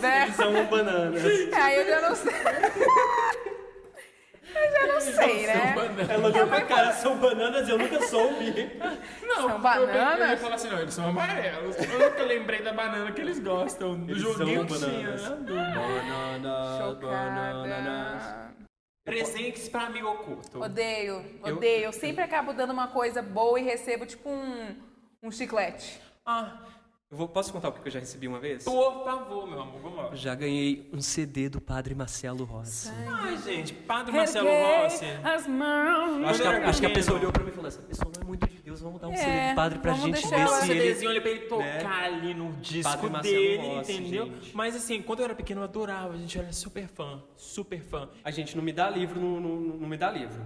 Né? Eles amam bananas. Aí eu já não sei. Eu já não sei, né? Ela olhou pra cara, são bananas, eu nunca soube. Não, São eu- Eu, bananas? ia falar assim, não, eles são amarelos. Eu nunca lembrei da banana que eles gostam. Do Eles joguinho que tinha, bananas. né? Do- Bananas, bananas. Chocada. Presentes pra amigo oculto. Odeio, Eu- odeio. Eu sempre acabo dando uma coisa boa e recebo tipo um, um chiclete. Ah, Eu vou, posso contar o que eu já recebi uma vez? por favor, meu amor, vamos lá. Já ganhei um CD do Padre Marcelo Rossi. Ai, gente, Padre Marcelo Rossi. As mãos. Acho que, a, acho que a pessoa olhou pra mim e falou: essa pessoa não é muito de Deus, vamos dar um É, CD do Padre pra gente ver se ele... CDzinho ali pra ele tocar né? ali no disco Padre Marcelo dele, Rossi, entendeu? gente. Mas assim, quando eu era pequeno eu adorava, a gente era super fã, super fã. A gente não me dá livro, não, não, não me dá livro.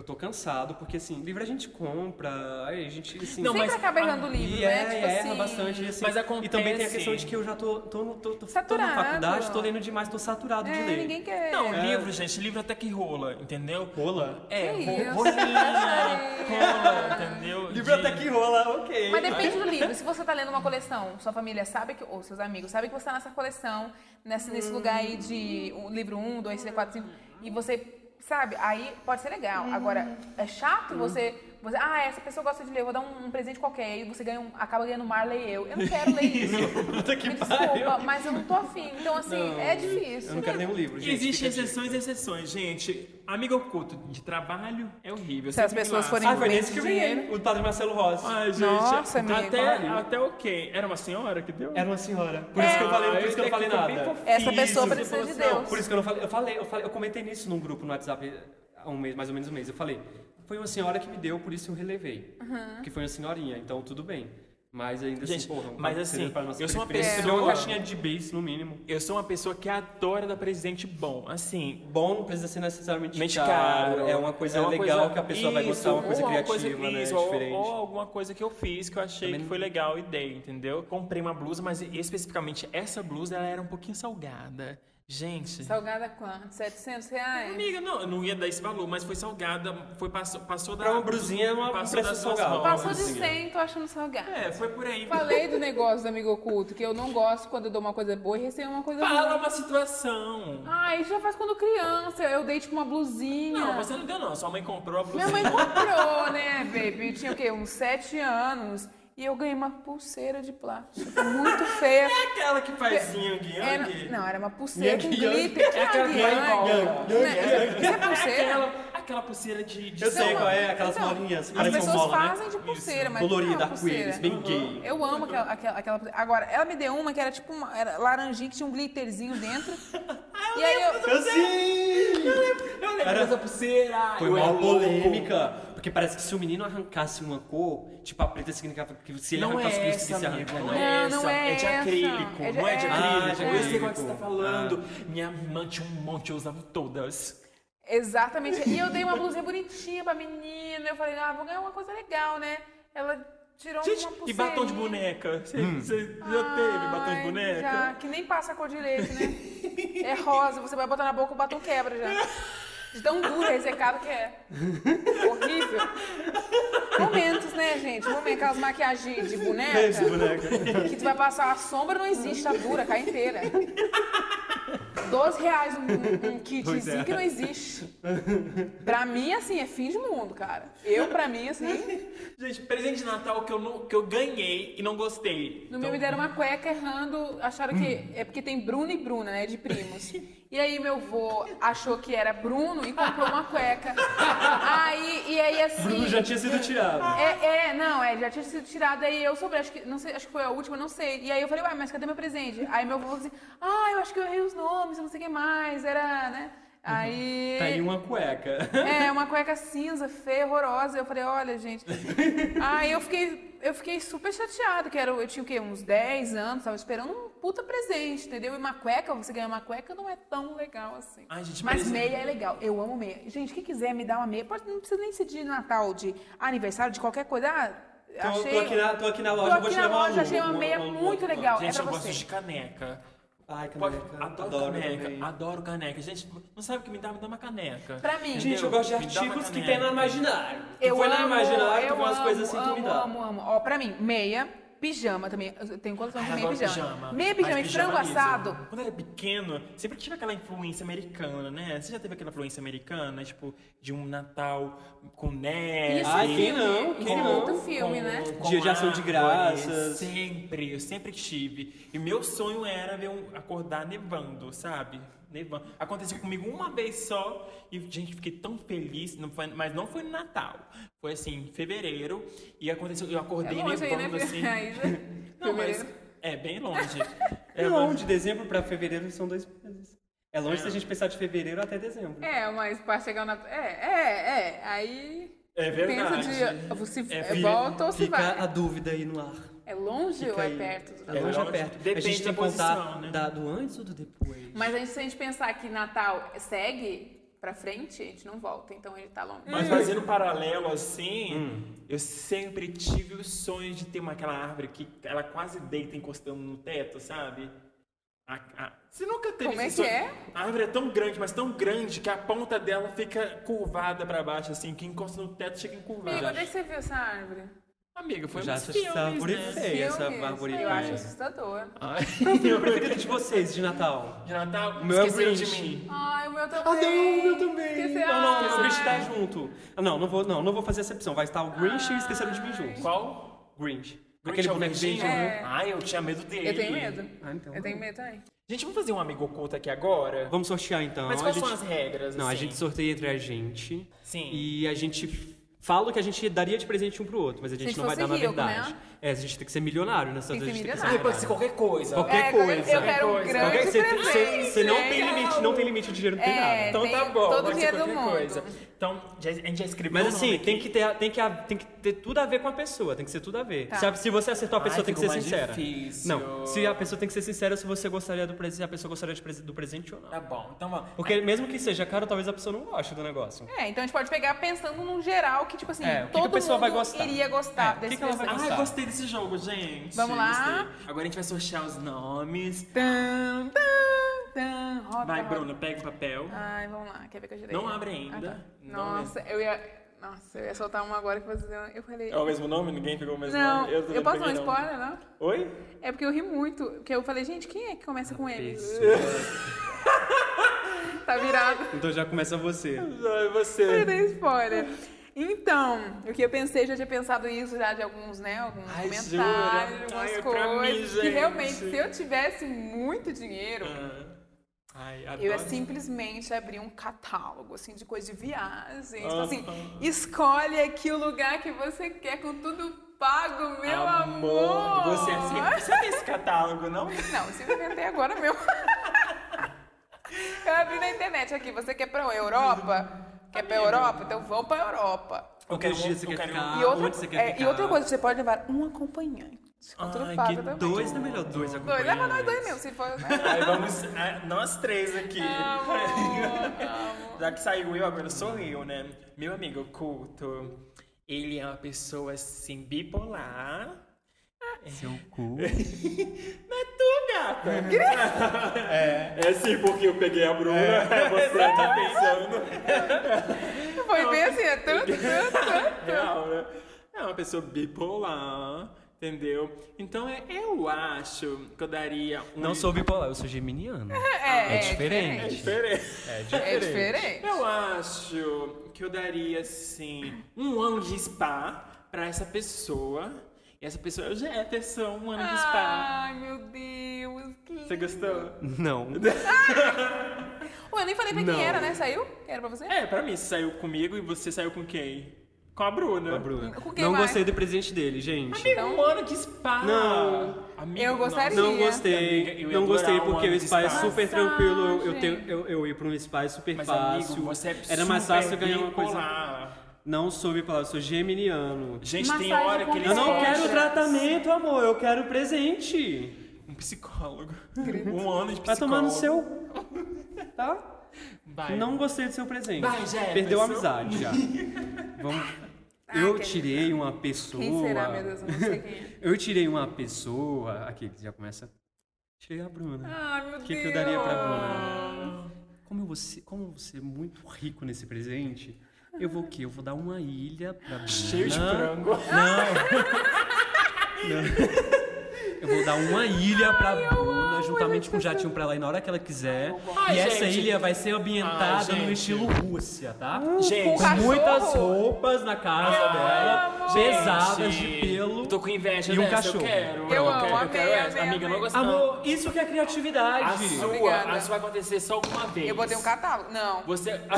Eu tô cansado, porque assim, livro a gente compra, aí a gente assim... Não, Sempre mas acaba errando o livro, E né? é, tipo e erra assim, bastante. Assim, Mas E também tem a acontece- questão de que eu já tô, tô, no- tô, tô, tô Saturado. na faculdade, tô lendo demais, tô saturado de É, ler. ninguém quer. Não, É. livro, gente, livro até que rola, entendeu? Rola? É, Que ro- isso? rolinha, rola, entendeu? Livro De- até que rola, ok. Mas depende do livro. Se você tá lendo uma coleção, sua família sabe que, ou seus amigos sabem que você tá nessa coleção, nesse, nesse lugar aí de um, livro 1, 2, 3, 4, 5, e você, sabe, aí pode ser legal. Agora, é chato você, você. Ah, essa pessoa gosta de ler, eu vou dar um, um presente qualquer, aí você ganha um, acaba ganhando Marley e eu. Eu não quero ler isso. Puta que Me pariu. desculpa, mas eu não tô afim. Então, assim, é difícil. Eu não quero nenhum livro, gente. Existem exceções e exceções, gente. Amigo oculto de trabalho é horrível. Se as pessoas forem Ah, foi bem nesse que eu ganhei. dinheiro. O Padre Marcelo Rossi. Ai, gente. Nossa, amigo. até, até ok. Era uma senhora que deu? Era uma senhora. Por isso que eu falei, por isso que eu não falei nada. Essa pessoa Isso, precisa de Deus. Por isso que eu não falei. Eu falei, eu falei, eu comentei nisso num grupo no WhatsApp há um mês, mais ou menos um mês. Eu falei, foi uma senhora que me deu, por isso eu relevei. Que foi uma senhorinha, então tudo bem. Mas ainda Gente, assim, porra, mas assim, para nossa eu sou uma pessoa- deu uma caixinha de base no mínimo. Eu sou uma pessoa que adora dar presente bom. Assim, Bom não precisa ser necessariamente mente caro, caro. É uma coisa é legal coisa- que a pessoa vai isso, gostar, uma coisa criativa, né? isso, ou- diferente. Ou, alguma coisa que eu fiz que eu achei Também que foi legal e dei, entendeu? Comprei uma blusa, mas especificamente essa blusa ela era um pouquinho salgada. Gente. Salgada quanto? 700 reais? Amiga, não, eu não ia dar esse valor, mas foi salgada, foi passou, passou da Pra uma brusinha é uma- um passou preço das suas mãos. Passou de Brusinha. 100, tô achando salgado. É, foi por aí. Falei do negócio do amigo oculto, que eu não gosto quando eu dou uma coisa boa e recebo uma coisa Fala ruim. uma situação. Ah, isso já faz quando criança. Eu dei tipo uma blusinha. Não, você não deu não, sua mãe comprou a blusa. Minha mãe comprou, né, baby? Eu tinha o quê? Uns 7 anos. E eu ganhei uma pulseira de plástico muito feia. É aquela que faz yang Era- yang? não, era uma pulseira com Yang, yang. glitter. É aquela que yang, vai igual. yang, Yang, é pulseira? Aquela, aquela pulseira de... de Eu sei Então, qual é, aquelas então, bolinhas, As pessoas bola, né? fazem de pulseira, mas Colorida, é arco-íris, bem gay. Eu amo aquela, aquela, aquela pulseira. Agora, ela me deu uma que era tipo uma era laranjinha que tinha um glitterzinho dentro. e aí eu. Eu sim! Eu lembro dessa pulseira. Foi uma era polêmica. Porque parece que se o menino arrancasse uma cor, tipo, a preta significava que se ele Não é arrancasse o que essa, se arranca. não Não, é não essa. é É de essa. acrílico, É de- não é de é. acrílico. Ah, de Eu sei qual que você acrílico. tá falando. Minha irmã tinha um monte, eu usava todas. Exatamente. E eu dei uma blusinha bonitinha pra menina. Eu falei, ah, vou ganhar uma coisa legal, né? Ela tirou Gente, uma e pulseira. batom de boneca? Você você já teve batom de boneca? Já, que nem passa a cor de leite, né? É rosa, você vai botar na boca, o batom quebra já. De tão duro, ressecado que é. Horrível. Momentos, né, gente? Momentos, aquelas maquiagens de boneca. Esse boneca. Que tu vai passar a sombra, não existe, tá dura, cai inteira. 12 reais um, um, kitzinho é. que não existe. Pra mim, assim, é fim de mundo, cara. Eu, pra mim, assim, Gente, presente de Natal que eu, não, que eu ganhei e não gostei. no meu me deram uma cueca errando, acharam que é porque tem Bruno e Bruna, né, de primos. E aí meu vô achou que era Bruno e comprou uma cueca. Aí, e aí assim... Bruno já tinha sido tirado. É, é, não, é, já tinha sido tirado, aí eu soube, acho que, não sei, acho que foi a última, não sei. E aí eu falei, ué, mas cadê meu presente? Aí meu avô falou assim, ah, eu acho que eu errei os nomes, eu não sei o que mais, era, né? Aí... Tá aí uma cueca. É, uma cueca cinza, feia, horrorosa. Eu falei, olha, gente. Aí eu fiquei, eu fiquei super chateada, que era, eu tinha o quê? Uns 10 anos, tava esperando um puta presente, entendeu? E uma cueca, você ganhar uma cueca não é tão legal assim. Ai, gente, Mas presente- meia é legal. Eu amo meia. Gente, quem quiser me dar uma meia, pode, não precisa nem ser de Natal, de aniversário, de qualquer coisa. Ah, Tô, achei. tô aqui na, tô aqui na Tô loja, vou aqui te na levar uma loja, achei uma meia muito legal. Gente, é eu pra gosto você. de caneca. Ai, Pode- caneca. adoro, caneca. também. Adoro caneca. Gente, não sabe o que me dá? Me dá uma caneca. Pra mim. Gente, eu gosto de Me artigos que caneca. tem na Imaginário. Tu Eu foi na amo, Imaginário, tu umas amo, coisas assim, tu amo, me dá. Amo, amo, Ó, pra mim, meia, pijama também. Eu tenho coleção de Ai, meia pijama. pijama. Meia pijama Mas e frango assado. Quando eu era pequeno, sempre tive aquela influência americana, né? Você já teve aquela influência americana, tipo, de um Natal com neve? Isso, Ai, filme. quem não? Isso Quem é não? muito filme, né? Dia de ação de graças. Sempre, eu sempre tive. E meu sonho era ver um, acordar nevando, sabe? Nevando. Aconteceu comigo uma vez só e, gente, fiquei tão feliz, não foi, mas não foi no Natal. Foi assim, em fevereiro, e aconteceu, eu É acordei longe aí, nevando né? assim. Né? Não, mas é bem longe. É longe, de dezembro pra fevereiro são dois meses. É longe É. se a gente pensar de fevereiro até dezembro. É, mas pra chegar na. É, é, é. Aí. É verdade. Pensa de. Você É, é, fica- volta ou se Fica vai? a dúvida aí no ar. É longe Fica ou é aí. perto? do É longe ou é perto? a Depende gente tem que contar né? da- do antes ou do depois. Mas a gente, se a gente pensar que Natal segue pra frente, a gente não volta. Então ele tá longe. Mas fazendo um paralelo assim, eu sempre tive o sonho de ter uma, aquela árvore que ela quase deita encostando no teto, sabe? A- a- Você nunca teve Como é que sonho? é? A árvore é tão grande, mas tão grande que a ponta dela fica curvada pra baixo, assim, que encosta no teto chega encurvada. Amigo, onde é que você viu essa árvore? Amiga, foi Já assisti essa filmes, árvore né? feia, essa árvore Eu acho feia. assustador. Ai, Qual é o filme preferido de vocês, de Natal? de Natal, O meu é esqueceram de Grinch. mim. Ai, o meu também. Ah, não, o meu também. Esqueci- Não, não, Ai. o Grinch tá junto. Ah, não, não vou, não, não vou fazer exceção. Vai estar o Grinch e esqueceram de mim junto. Qual? Grinch. Grinch Aquele é o boneco verde. É. Ai, eu tinha medo dele. Eu tenho medo. Ah, então. Eu tenho medo também. Gente, vamos fazer um amigo oculto aqui agora? Vamos sortear então. Mas A quais gente- são as regras? Não, a assim? gente sorteia entre a gente. Sim. E a gente fala o que a gente daria de presente um pro outro, mas a gente Se não vai dar na verdade. né? É, a gente tem que ser milionário nessa Tem que a gente ser tem que ser Ah, milionário. pode ser qualquer coisa. Qualquer É, qualquer- coisa. Eu quero um grande Qualquer- você- presente. você- Você não tem limite, não tem limite, o dinheiro não tem É, nada. Então tem tá bom, todo pode o ser dinheiro do qualquer mundo. coisa. Então, já- a gente já escreveu Mas assim, nome tem que, ter, tem, que, tem que ter tudo a ver com a pessoa, tem que ser tudo a ver. Tá. Se, a- se você acertou a Ai, pessoa, tem que ser sincera. difícil. Não, se a pessoa tem que ser sincera se você gostaria do presente, se a pessoa gostaria de do presente ou não. Tá bom, então vamos. Porque mesmo que seja caro, talvez a pessoa não goste do negócio. É, então a gente pode pegar pensando num geral que, tipo assim, É, o que que todo a pessoa mundo vai gostar? iria gostar É, o que desse que ela vai presente. Ai, gostar. gostei desse jogo, gente. Vamos lá. Gostei. Agora a gente vai sortear os nomes. Tan, tan, tan. Roda, Vai, roda. Bruna, pega o papel. Ai, vamos lá. Quer ver que eu girei? Não abre ainda. Não Nossa, eu ia... Nossa, eu ia soltar uma agora que você... Eu falei... É o mesmo nome? Ninguém pegou o mesmo Não, nome? eu, também posso dar um spoiler, não? Oi? É porque eu ri muito. Porque eu falei, gente, quem é que começa com M? Tá virado. Então já começa você. Ai, Eu você. dei spoiler. Então, o que eu pensei, já tinha pensado isso já de alguns, né? Alguns Ai, comentários, jura? algumas Ai, é pra mim, coisas. que realmente, se eu tivesse muito dinheiro. Ai, eu ia simplesmente abrir um catálogo, assim, de coisa de viagem. Tipo Aham. assim, escolhe aqui o lugar que você quer, com tudo pago, meu amor. Você, assim, você tem esse catálogo, não? Não, eu inventei agora mesmo. eu abri na internet aqui, você quer pra Europa? Quer pra Europa? Então vamos pra Europa. Qualquer dia você eu quer ficar, E outra, onde você quer é, ficar. e outra coisa, você pode levar um acompanhante. Tudo Ai, pago que também. Dois, não é melhor dois Dois, acompanhantes. leva nós dois mesmo, se for. Né? Aí vamos, ah, nós três aqui. Amo, amo. Já que saiu eu, agora sou eu, né? Meu amigo culto, ele é uma pessoa assim, bipolar. Seu cu. Não é tu, gata? É. É sim, porque eu peguei a Bruna, você tá pensando. Foi bem assim, é tanto, tanto, tanto. Real, né? É uma pessoa bipolar, entendeu? Então é- eu acho que eu daria um. Não sou bipolar, eu sou geminiano. É, É diferente. É diferente. É diferente. Eu acho que eu daria, assim, um ano de spa pra essa pessoa. E essa pessoa é o Jefferson, um ano de spa. Ai, meu Deus. Que Você gostou? Não. Ué, eu nem falei pra Não. quem era, né? Saiu? Era pra você? É, pra mim, você saiu comigo e você saiu com quem? Com a Bruna. A Bruna. Com quem Não mais? gostei do presente dele, gente. Amigo, Então- um ano de spa. Não. Amigo, Eu gostaria. Não gostei, Amiga, eu ia não gostei um porque ano o de spa é spa. super tranquilo. Eu, eu, Massagem. tenho, eu, eu ir pra um spa é super Mas, fácil. amigo, você é Era mais super fácil ganhar uma coisa. bipolar. Não sou bipolar, eu sou geminiano. Gente, tem Massagem hora que eles Eu não quero tratamento, amor, eu quero presente. Um psicólogo. Um ano de psicólogo. Vai tomar no seu. Tá? Vai. Não gostei do seu presente. Vai, Jefferson. Perdeu a amizade já. Vamos. Ah, Eu tirei uma pessoa. Quem será, meu Deus? Eu não sei quem é. Eu tirei uma pessoa. Aqui, já começa. Tirei a Bruna. Ai, meu O Deus. que, que eu daria pra Bruna? Como ser, como vou ser muito rico nesse presente, eu vou o quê? Eu vou dar uma ilha pra Bruna. Cheio de frango. Eu vou dar uma ilha pra Bruna, juntamente com um jatinho pra ela ir na hora que ela quiser. Ai, e essa gente. ilha vai ser ambientada Ai, no estilo Rússia, tá? Gente, Com muitas roupas na casa dela, amo. pesadas Gente, de pelo. Tô com inveja e um dessa, cachorro. Eu quero. Eu amo, quero, amei, quero essa. amei, Amiga, amei. não gostei. Amor, isso que é criatividade. A sua, Obrigada. a sua vai acontecer só uma vez. Eu botei um catálogo. Não. Você.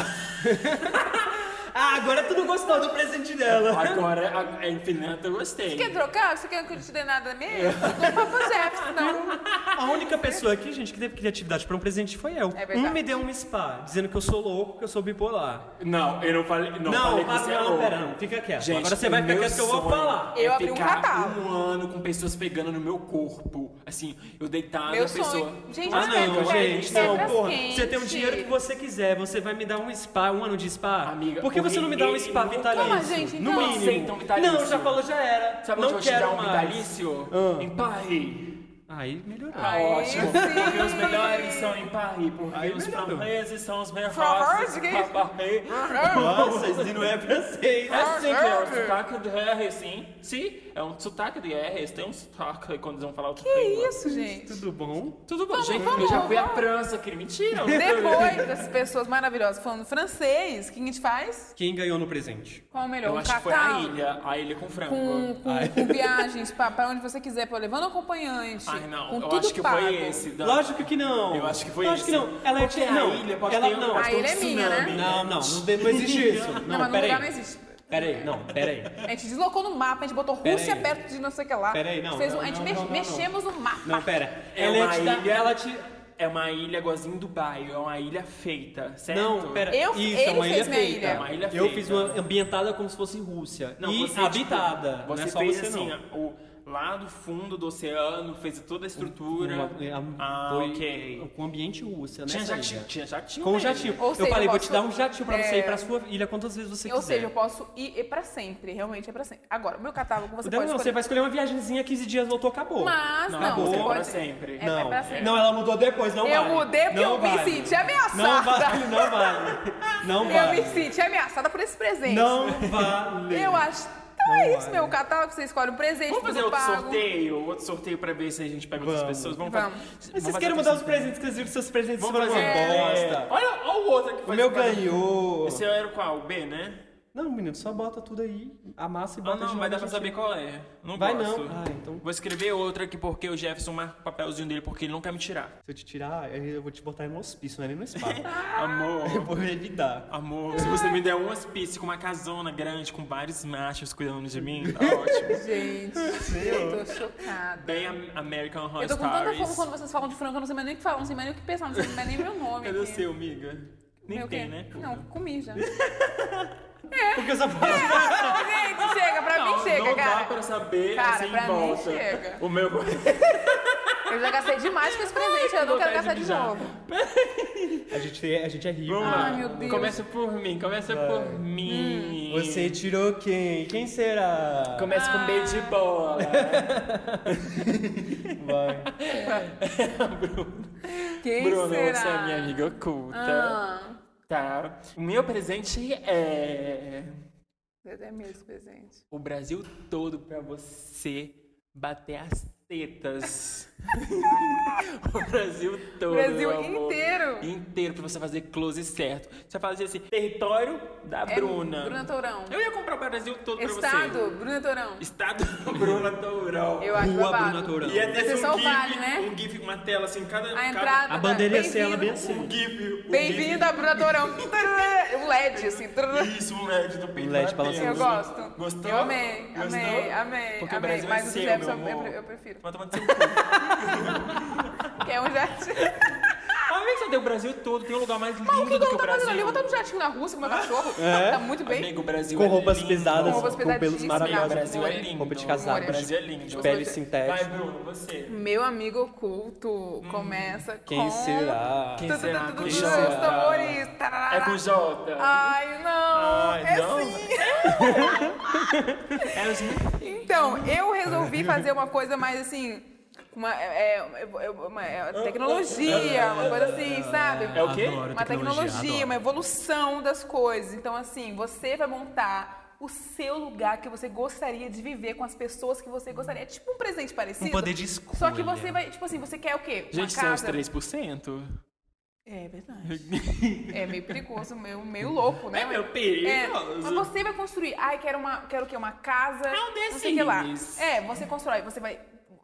Ah, agora tu não gostou do presente dela. Agora, a, a infinita eu gostei. Quer trocar? Você quer que eu te dê nada mesmo? Não foi pro Jefferson, não. A única pessoa aqui, gente, que teve criatividade pra um presente foi eu. É verdade. um me deu um spa, dizendo que eu sou louco, que eu sou bipolar. Não, eu não falei. Não, Não, falei que ah, você é não, pera, não, fica quieto. Gente, Agora você vai o ficar quieto que eu vou falar. Eu é abri um catálogo. um ano com pessoas pegando no meu corpo. Assim, eu deitado, Meu a pessoa. sonho. Gente, Ah, é não, gente, é não, porra. quente. Você tem o dinheiro que você quiser, você vai me dar um spa, um ano de spa? Amiga, Por que você não me dá um spa vitalício? Toma, gente, no então. mínimo. Um vitalício. Não, já falou, já era. Sabe não onde eu quero um mais. vitalício? Ah. Em Paris. Aí melhorou. Aí ótimo. sim. Porque os melhores são em Paris. Porque Aí os melhorou. franceses são os melhores. Paris. Nossa, isso não é francês. É sim, que é um sotaque de R, sim. Sim, é um sotaque de R. Eles têm um sotaque quando eles vão falar outra Que língua. isso, gente? Tudo bom? Tudo bom, Vamos, gente. vamos, eu já fui à. França, que mentira. Depois dessas pessoas maravilhosas falando francês, o que a gente faz? Quem ganhou no presente? Qual é o melhor? Eu um acho que foi a ilha. A ilha com frango. Com, com, com viagens pra, pra onde você quiser, pra levando acompanhante. Ai, não. com eu tudo acho que pago. foi esse. da- Lógico que não. Eu acho que foi Lógico esse. que não. Ela é Porque a não. ilha pode ela ter, não. pode A ilha é minha, né? Não, não, não, não existe isso. Não, Não, mas no peraí. lugar não existe. Peraí, não, peraí. A gente deslocou no mapa, a gente botou Pera Rússia aí. perto de não sei o que lá. Pera aí, não, Fez um- não, a gente não, mex- não, não, não. mexemos no mapa. Não, pera. É ela uma te ilha- ela te. É uma ilha igualzinho Dubai. É uma ilha feita, certo? Não, pera. Eu- isso, ele é uma fez ilha minha feita. ilha. É uma ilha Eu feita. fiz uma ambientada como se fosse Rússia. Não, e você, tipo, habitada. você não é só fez você assim, não. o, lá do fundo do oceano, fez toda a estrutura. Uma- uma- ah, foi ok. Com ambiente Rússia, né? Tinha jatinho, tinha jatinho. Com um mesmo. jatinho. Ou eu seja, falei, eu vou te posso- dar um jatinho pra você é, ir pra sua ilha quantas vezes você Ou quiser. seja, eu posso ir, ir pra sempre. Realmente é pra sempre. Agora, o meu catálogo você Não, pode não, você escolher. vai escolher uma viagemzinha, 15 dias voltou, acabou. Mas, Não, não, acabou você pra pode... sempre. É, não, é pra sempre. não, ela mudou depois, não Eu vale. mudei porque não eu me vale. senti ameaçada. Não vale, não vale. Não Eu vale. me senti ameaçada por esse presente. Não vale. Eu acho. Então Não é isso, meu catálogo. Você escolhe um presente, Vamos fazer outro pago. sorteio, outro sorteio pra ver se a gente pega outras Vamos. pessoas. Vamos, Vamos. fazer. Mas vocês querem mudar os sorteio. presentes que eles seus presentes Vamos foram uma fazer. bosta. Olha, olha o outro aqui. O meu ganhou. Esse era o qual? O B, né? Não, menino, só bota tudo aí, amassa e Ah, bota não, de mas dá novo, pra saber qual é. Não Vai gosto. não. Ah, então. Vou escrever outra aqui porque o Jefferson marca o papelzinho dele porque ele não quer me tirar. Se eu te tirar, aí eu vou te botar no hospício, não é nem no spa. Amor. eu vou revidar. Amor, se você me der um hospício com uma casona grande, com vários machos cuidando de mim, tá ótimo. Gente, eu tô chocada. Bem am- American Horror Eu tô com tanta fome Stories. quando vocês falam de frango, eu não sei mais nem o que falar, não sei mais nem o que pensar, não sei mais nem meu nome. Cadê o aqui. seu, amiga? Nem Meu tem, quê? né? Não, comi já. Porque eu só falo. Não, gente, chega, pra Não, mim chega, não cara. dá pra saber Cara, assim em pra mim volta. chega. O meu... Eu já gastei demais com esse presente, eu não quero gastar de mijar. novo. A gente é, a gente é rico. Vamos Ai, meu Deus. Começa por mim, começa por mim. Você tirou quem? Quem será? Começa com B de Ah. bola. Vai. Quem Bruno, será? você é minha amiga oculta. Ah, Tá. O meu presente é mesmo esse presente. o Brasil todo pra você bater as tetas. o Brasil todo. Brasil amor. inteiro. Inteiro pra você fazer close certo. Você vai fazer assim, território da É Bruna. Bruna Tourão. Eu ia comprar o Brasil todo pra você. Estado, Bruna Tourão. Estado Bruna Tourão. Eu acho Rua babado. Bruna Tourão. Ia ter Você um vale, né? um gif, uma tela assim, cada... A cada- entrada. A bandeira ia ser ela bem Bem-vindo. Um assim. gif. um Bem-vindo a Bruna Tourão. Um LED, assim. Isso, um LED do peito. Um LED balançando. Eu gosto. Gostou? Eu amei, Gostou? amei, amei. Porque o amei. Brasil Mas é seu, meu amor. eu prefiro. Vai tomar no seu cu. Que é um jatinho. Que você tem o Brasil todo, tem um lugar mais lindo O que do que o tá fazendo ali? Eu vou estar no jatinho na Rússia com meu cachorro. Tá muito bem. Amigo, o Brasil Com é roupas lindo. pesadas, Com com, pelos pesadíssimas. O maravilhosos. Brasil é lindo. Roupa de O casaco. Brasil é lindo. Pele Você- sintética. Vai, Bruno, você. Meu amigo oculto começa com... Quem será? Quem Tu, tu, será? tu, tu, Com tu, J. os tambores. Tarará. É com J. Ai, não. Ai, é não? sim. É assim. Então, eu resolvi fazer uma coisa mais assim. Uma, é, é, é, uma, é tecnologia, uma coisa assim, sabe? É o quê? Adoro Uma tecnologia, adoro. uma evolução das coisas. Então, assim, você vai montar o seu lugar que você gostaria de viver com as pessoas que você gostaria. É tipo um presente parecido. Um poder de escolha. Só que você vai, tipo assim, você quer o quê? Uma Gente, são os casa. 3%. É verdade. É meio perigoso, meio, meio louco, né? É meio perigoso. mas você vai construir. Ai, quero uma, quero o quê? Uma casa. É um The não lá. Sims. É, você constrói, você vai.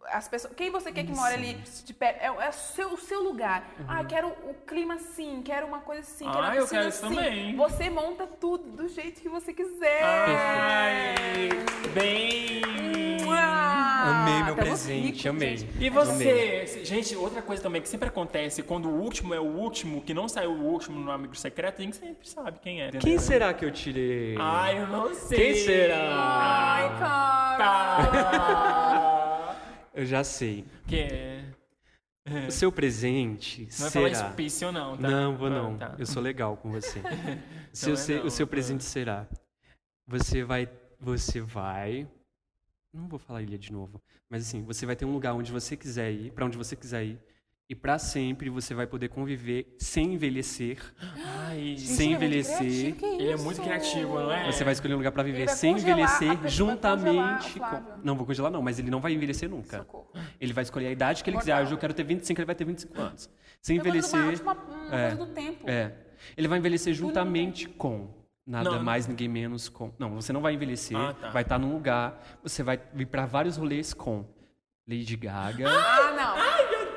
As pessoas, quem você quer que mora ali de perto? É, é o seu, o seu lugar. Ah, quero o clima assim, quero uma coisa assim, quero Uhum. Ah, uma eu quero isso assim. também. Você monta tudo do jeito que você quiser. Ai, bem... Mua! Amei meu presente, ricos, amei. gente. E você, gente, outra coisa também que sempre acontece, quando o último é o último, que não saiu o último no Amigo Secreto, a gente sempre sabe quem é. Quem entendeu? será que eu tirei? Ai, eu não sei. Quem será? Ai, cara. Tá. Eu já sei. que é? O seu presente Não vai falar será... hospício não, tá? Não, vou Ah, não. tá. Eu sou legal com você. O seu, é não, o seu ah. presente será. Você vai. Você vai. Não vou falar ilha de novo. Mas assim, você vai ter um lugar onde você quiser ir, pra onde você quiser ir. E pra sempre você vai poder conviver sem envelhecer. Ai, Gente, sem é envelhecer. criativo, que Ele é isso? muito criativo, não é? Você vai escolher um lugar pra viver sem envelhecer, juntamente com. Não vou congelar, não, mas ele não vai envelhecer nunca. Socorro. Ele vai escolher a idade que ele quiser. Hoje eu quero ter 25, ele vai ter 25 anos. Sem uma- envelhecer. Uma, uma É. do tempo. É. Ele vai envelhecer juntamente com. Nada Não, mais, ninguém menos com. Não, você não vai envelhecer. Ah, tá. Vai estar num lugar. Você vai vir pra vários rolês com Lady Gaga, Ah, não.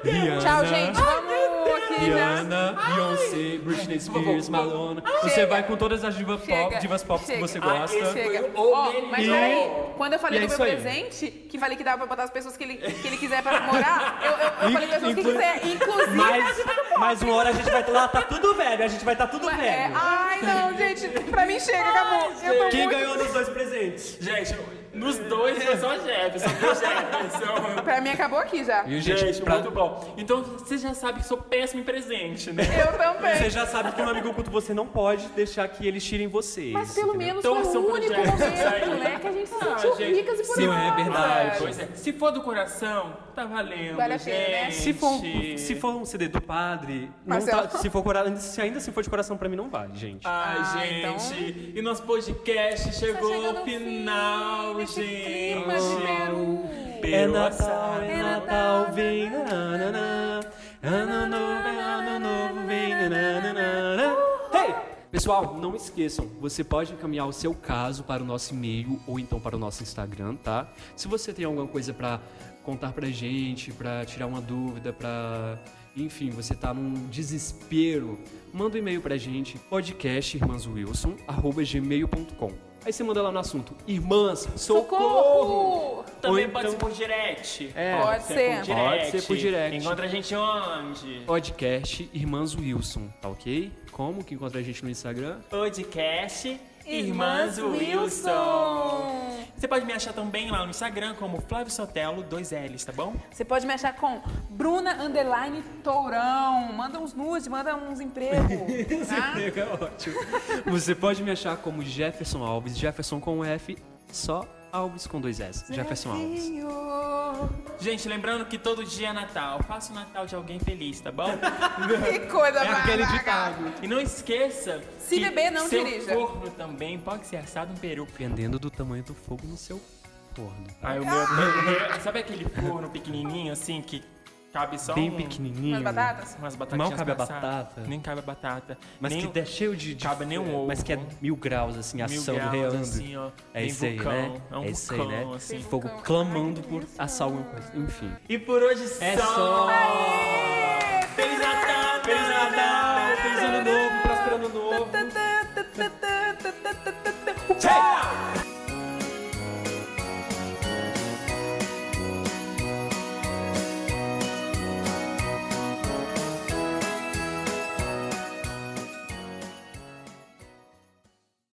Rihanna, Tchau, gente. Vamos aqui. Rihanna, Beyoncé, Britney Spears, Madonna. Você vai com todas as divas pop, divas pop que chega. você gosta. esse Chega. Ó, mas E- peraí, quando eu falei e é do meu isso aí. presente, que falei que dava pra botar as pessoas que ele, que ele quiser pra morar, eu, eu, eu falei para as pessoas que quiser, inclusive Mas, mas uma hora a gente vai estar lá, tá tudo velho, a gente vai estar tudo É, velho. ai, não, gente, pra mim chega, acabou. Eu tô Quem muito... ganhou nos dois presentes? Gente, nos dois foi só Jefferson, viu, Jefferson? Pra mim acabou aqui já. Viu, Gente, gente? Pra- muito bom. Então, você já sabe que sou péssimo em presente, né? Eu também. Você já sabe que no amigo oculto você não pode deixar que eles tirem vocês. Mas pelo entendeu? menos Torçam foi o único momento, né? Que a gente se Ah, sentiu gente, ricas e sim, é verdade. Pois é. Se for do coração, tá valendo, Vale a pena, né? Se for, se for um CD do padre, tá, se, for se ainda se for de coração, pra mim não vale, gente. Ai, Ah, gente. E nosso podcast chegou ao final, gente. clima de Peru. É Natal, é Natal, vem nananana. Ano novo, é ano novo, vem nananana. Hey! Pessoal, não esqueçam, você pode encaminhar o seu caso para o nosso e-mail ou então para o nosso Instagram, tá? Se você tem alguma coisa para contar pra gente, para tirar uma dúvida, para enfim, você tá num desespero, manda um e-mail pra gente, podcastirmãswilson@gmail.com. Aí você manda lá no assunto, irmãs, socorro! Socorro! Também Ou pode então- ser por direct. É, Pode ser. por direct. Pode ser por direct. Encontra a gente onde? Podcast Irmãs Wilson, tá ok? Como que encontra a gente no Instagram? Podcast Irmãs Irmãs Wilson. Você pode me achar também lá no Instagram como Flávio Sotelo, dois L's, tá bom? Você pode me achar com Bruna Underline Tourão. Manda uns nudes, manda uns empregos. tá? É ótimo. Você pode me achar como Jefferson Alves, Jefferson com F, só Alves com dois S. Jefferson Alves. Gente, lembrando que todo dia é Natal. Faça o Natal de alguém feliz, tá bom? Que coisa É aquele ditado. E não esqueça Se que beber, não seu dirija. forno também pode ser assado em peru. Dependendo do tamanho do fogo no seu forno. Aí o meu, meu- meu- sabe aquele forno pequenininho assim que cabe só Bem um- pequenininho. Umas batatas? umas batatinhas Mal cabe a passadas? batata. Nem cabe a batata. Mas nem que é cheio de, de cabe nem um ovo. Mas que é mil graus, assim, mil assando, graus, reando. assim, ó. é bem isso aí, vulcão. né? É um isso aí, vulcão, né? assim. Fogo Vulcão. clamando Ai, por assar alguma coisa. Enfim. E por hoje É só. só. Feliz Natal! Feliz Natal! Feliz Ano Novo! Próspero Ano Novo! Tchau!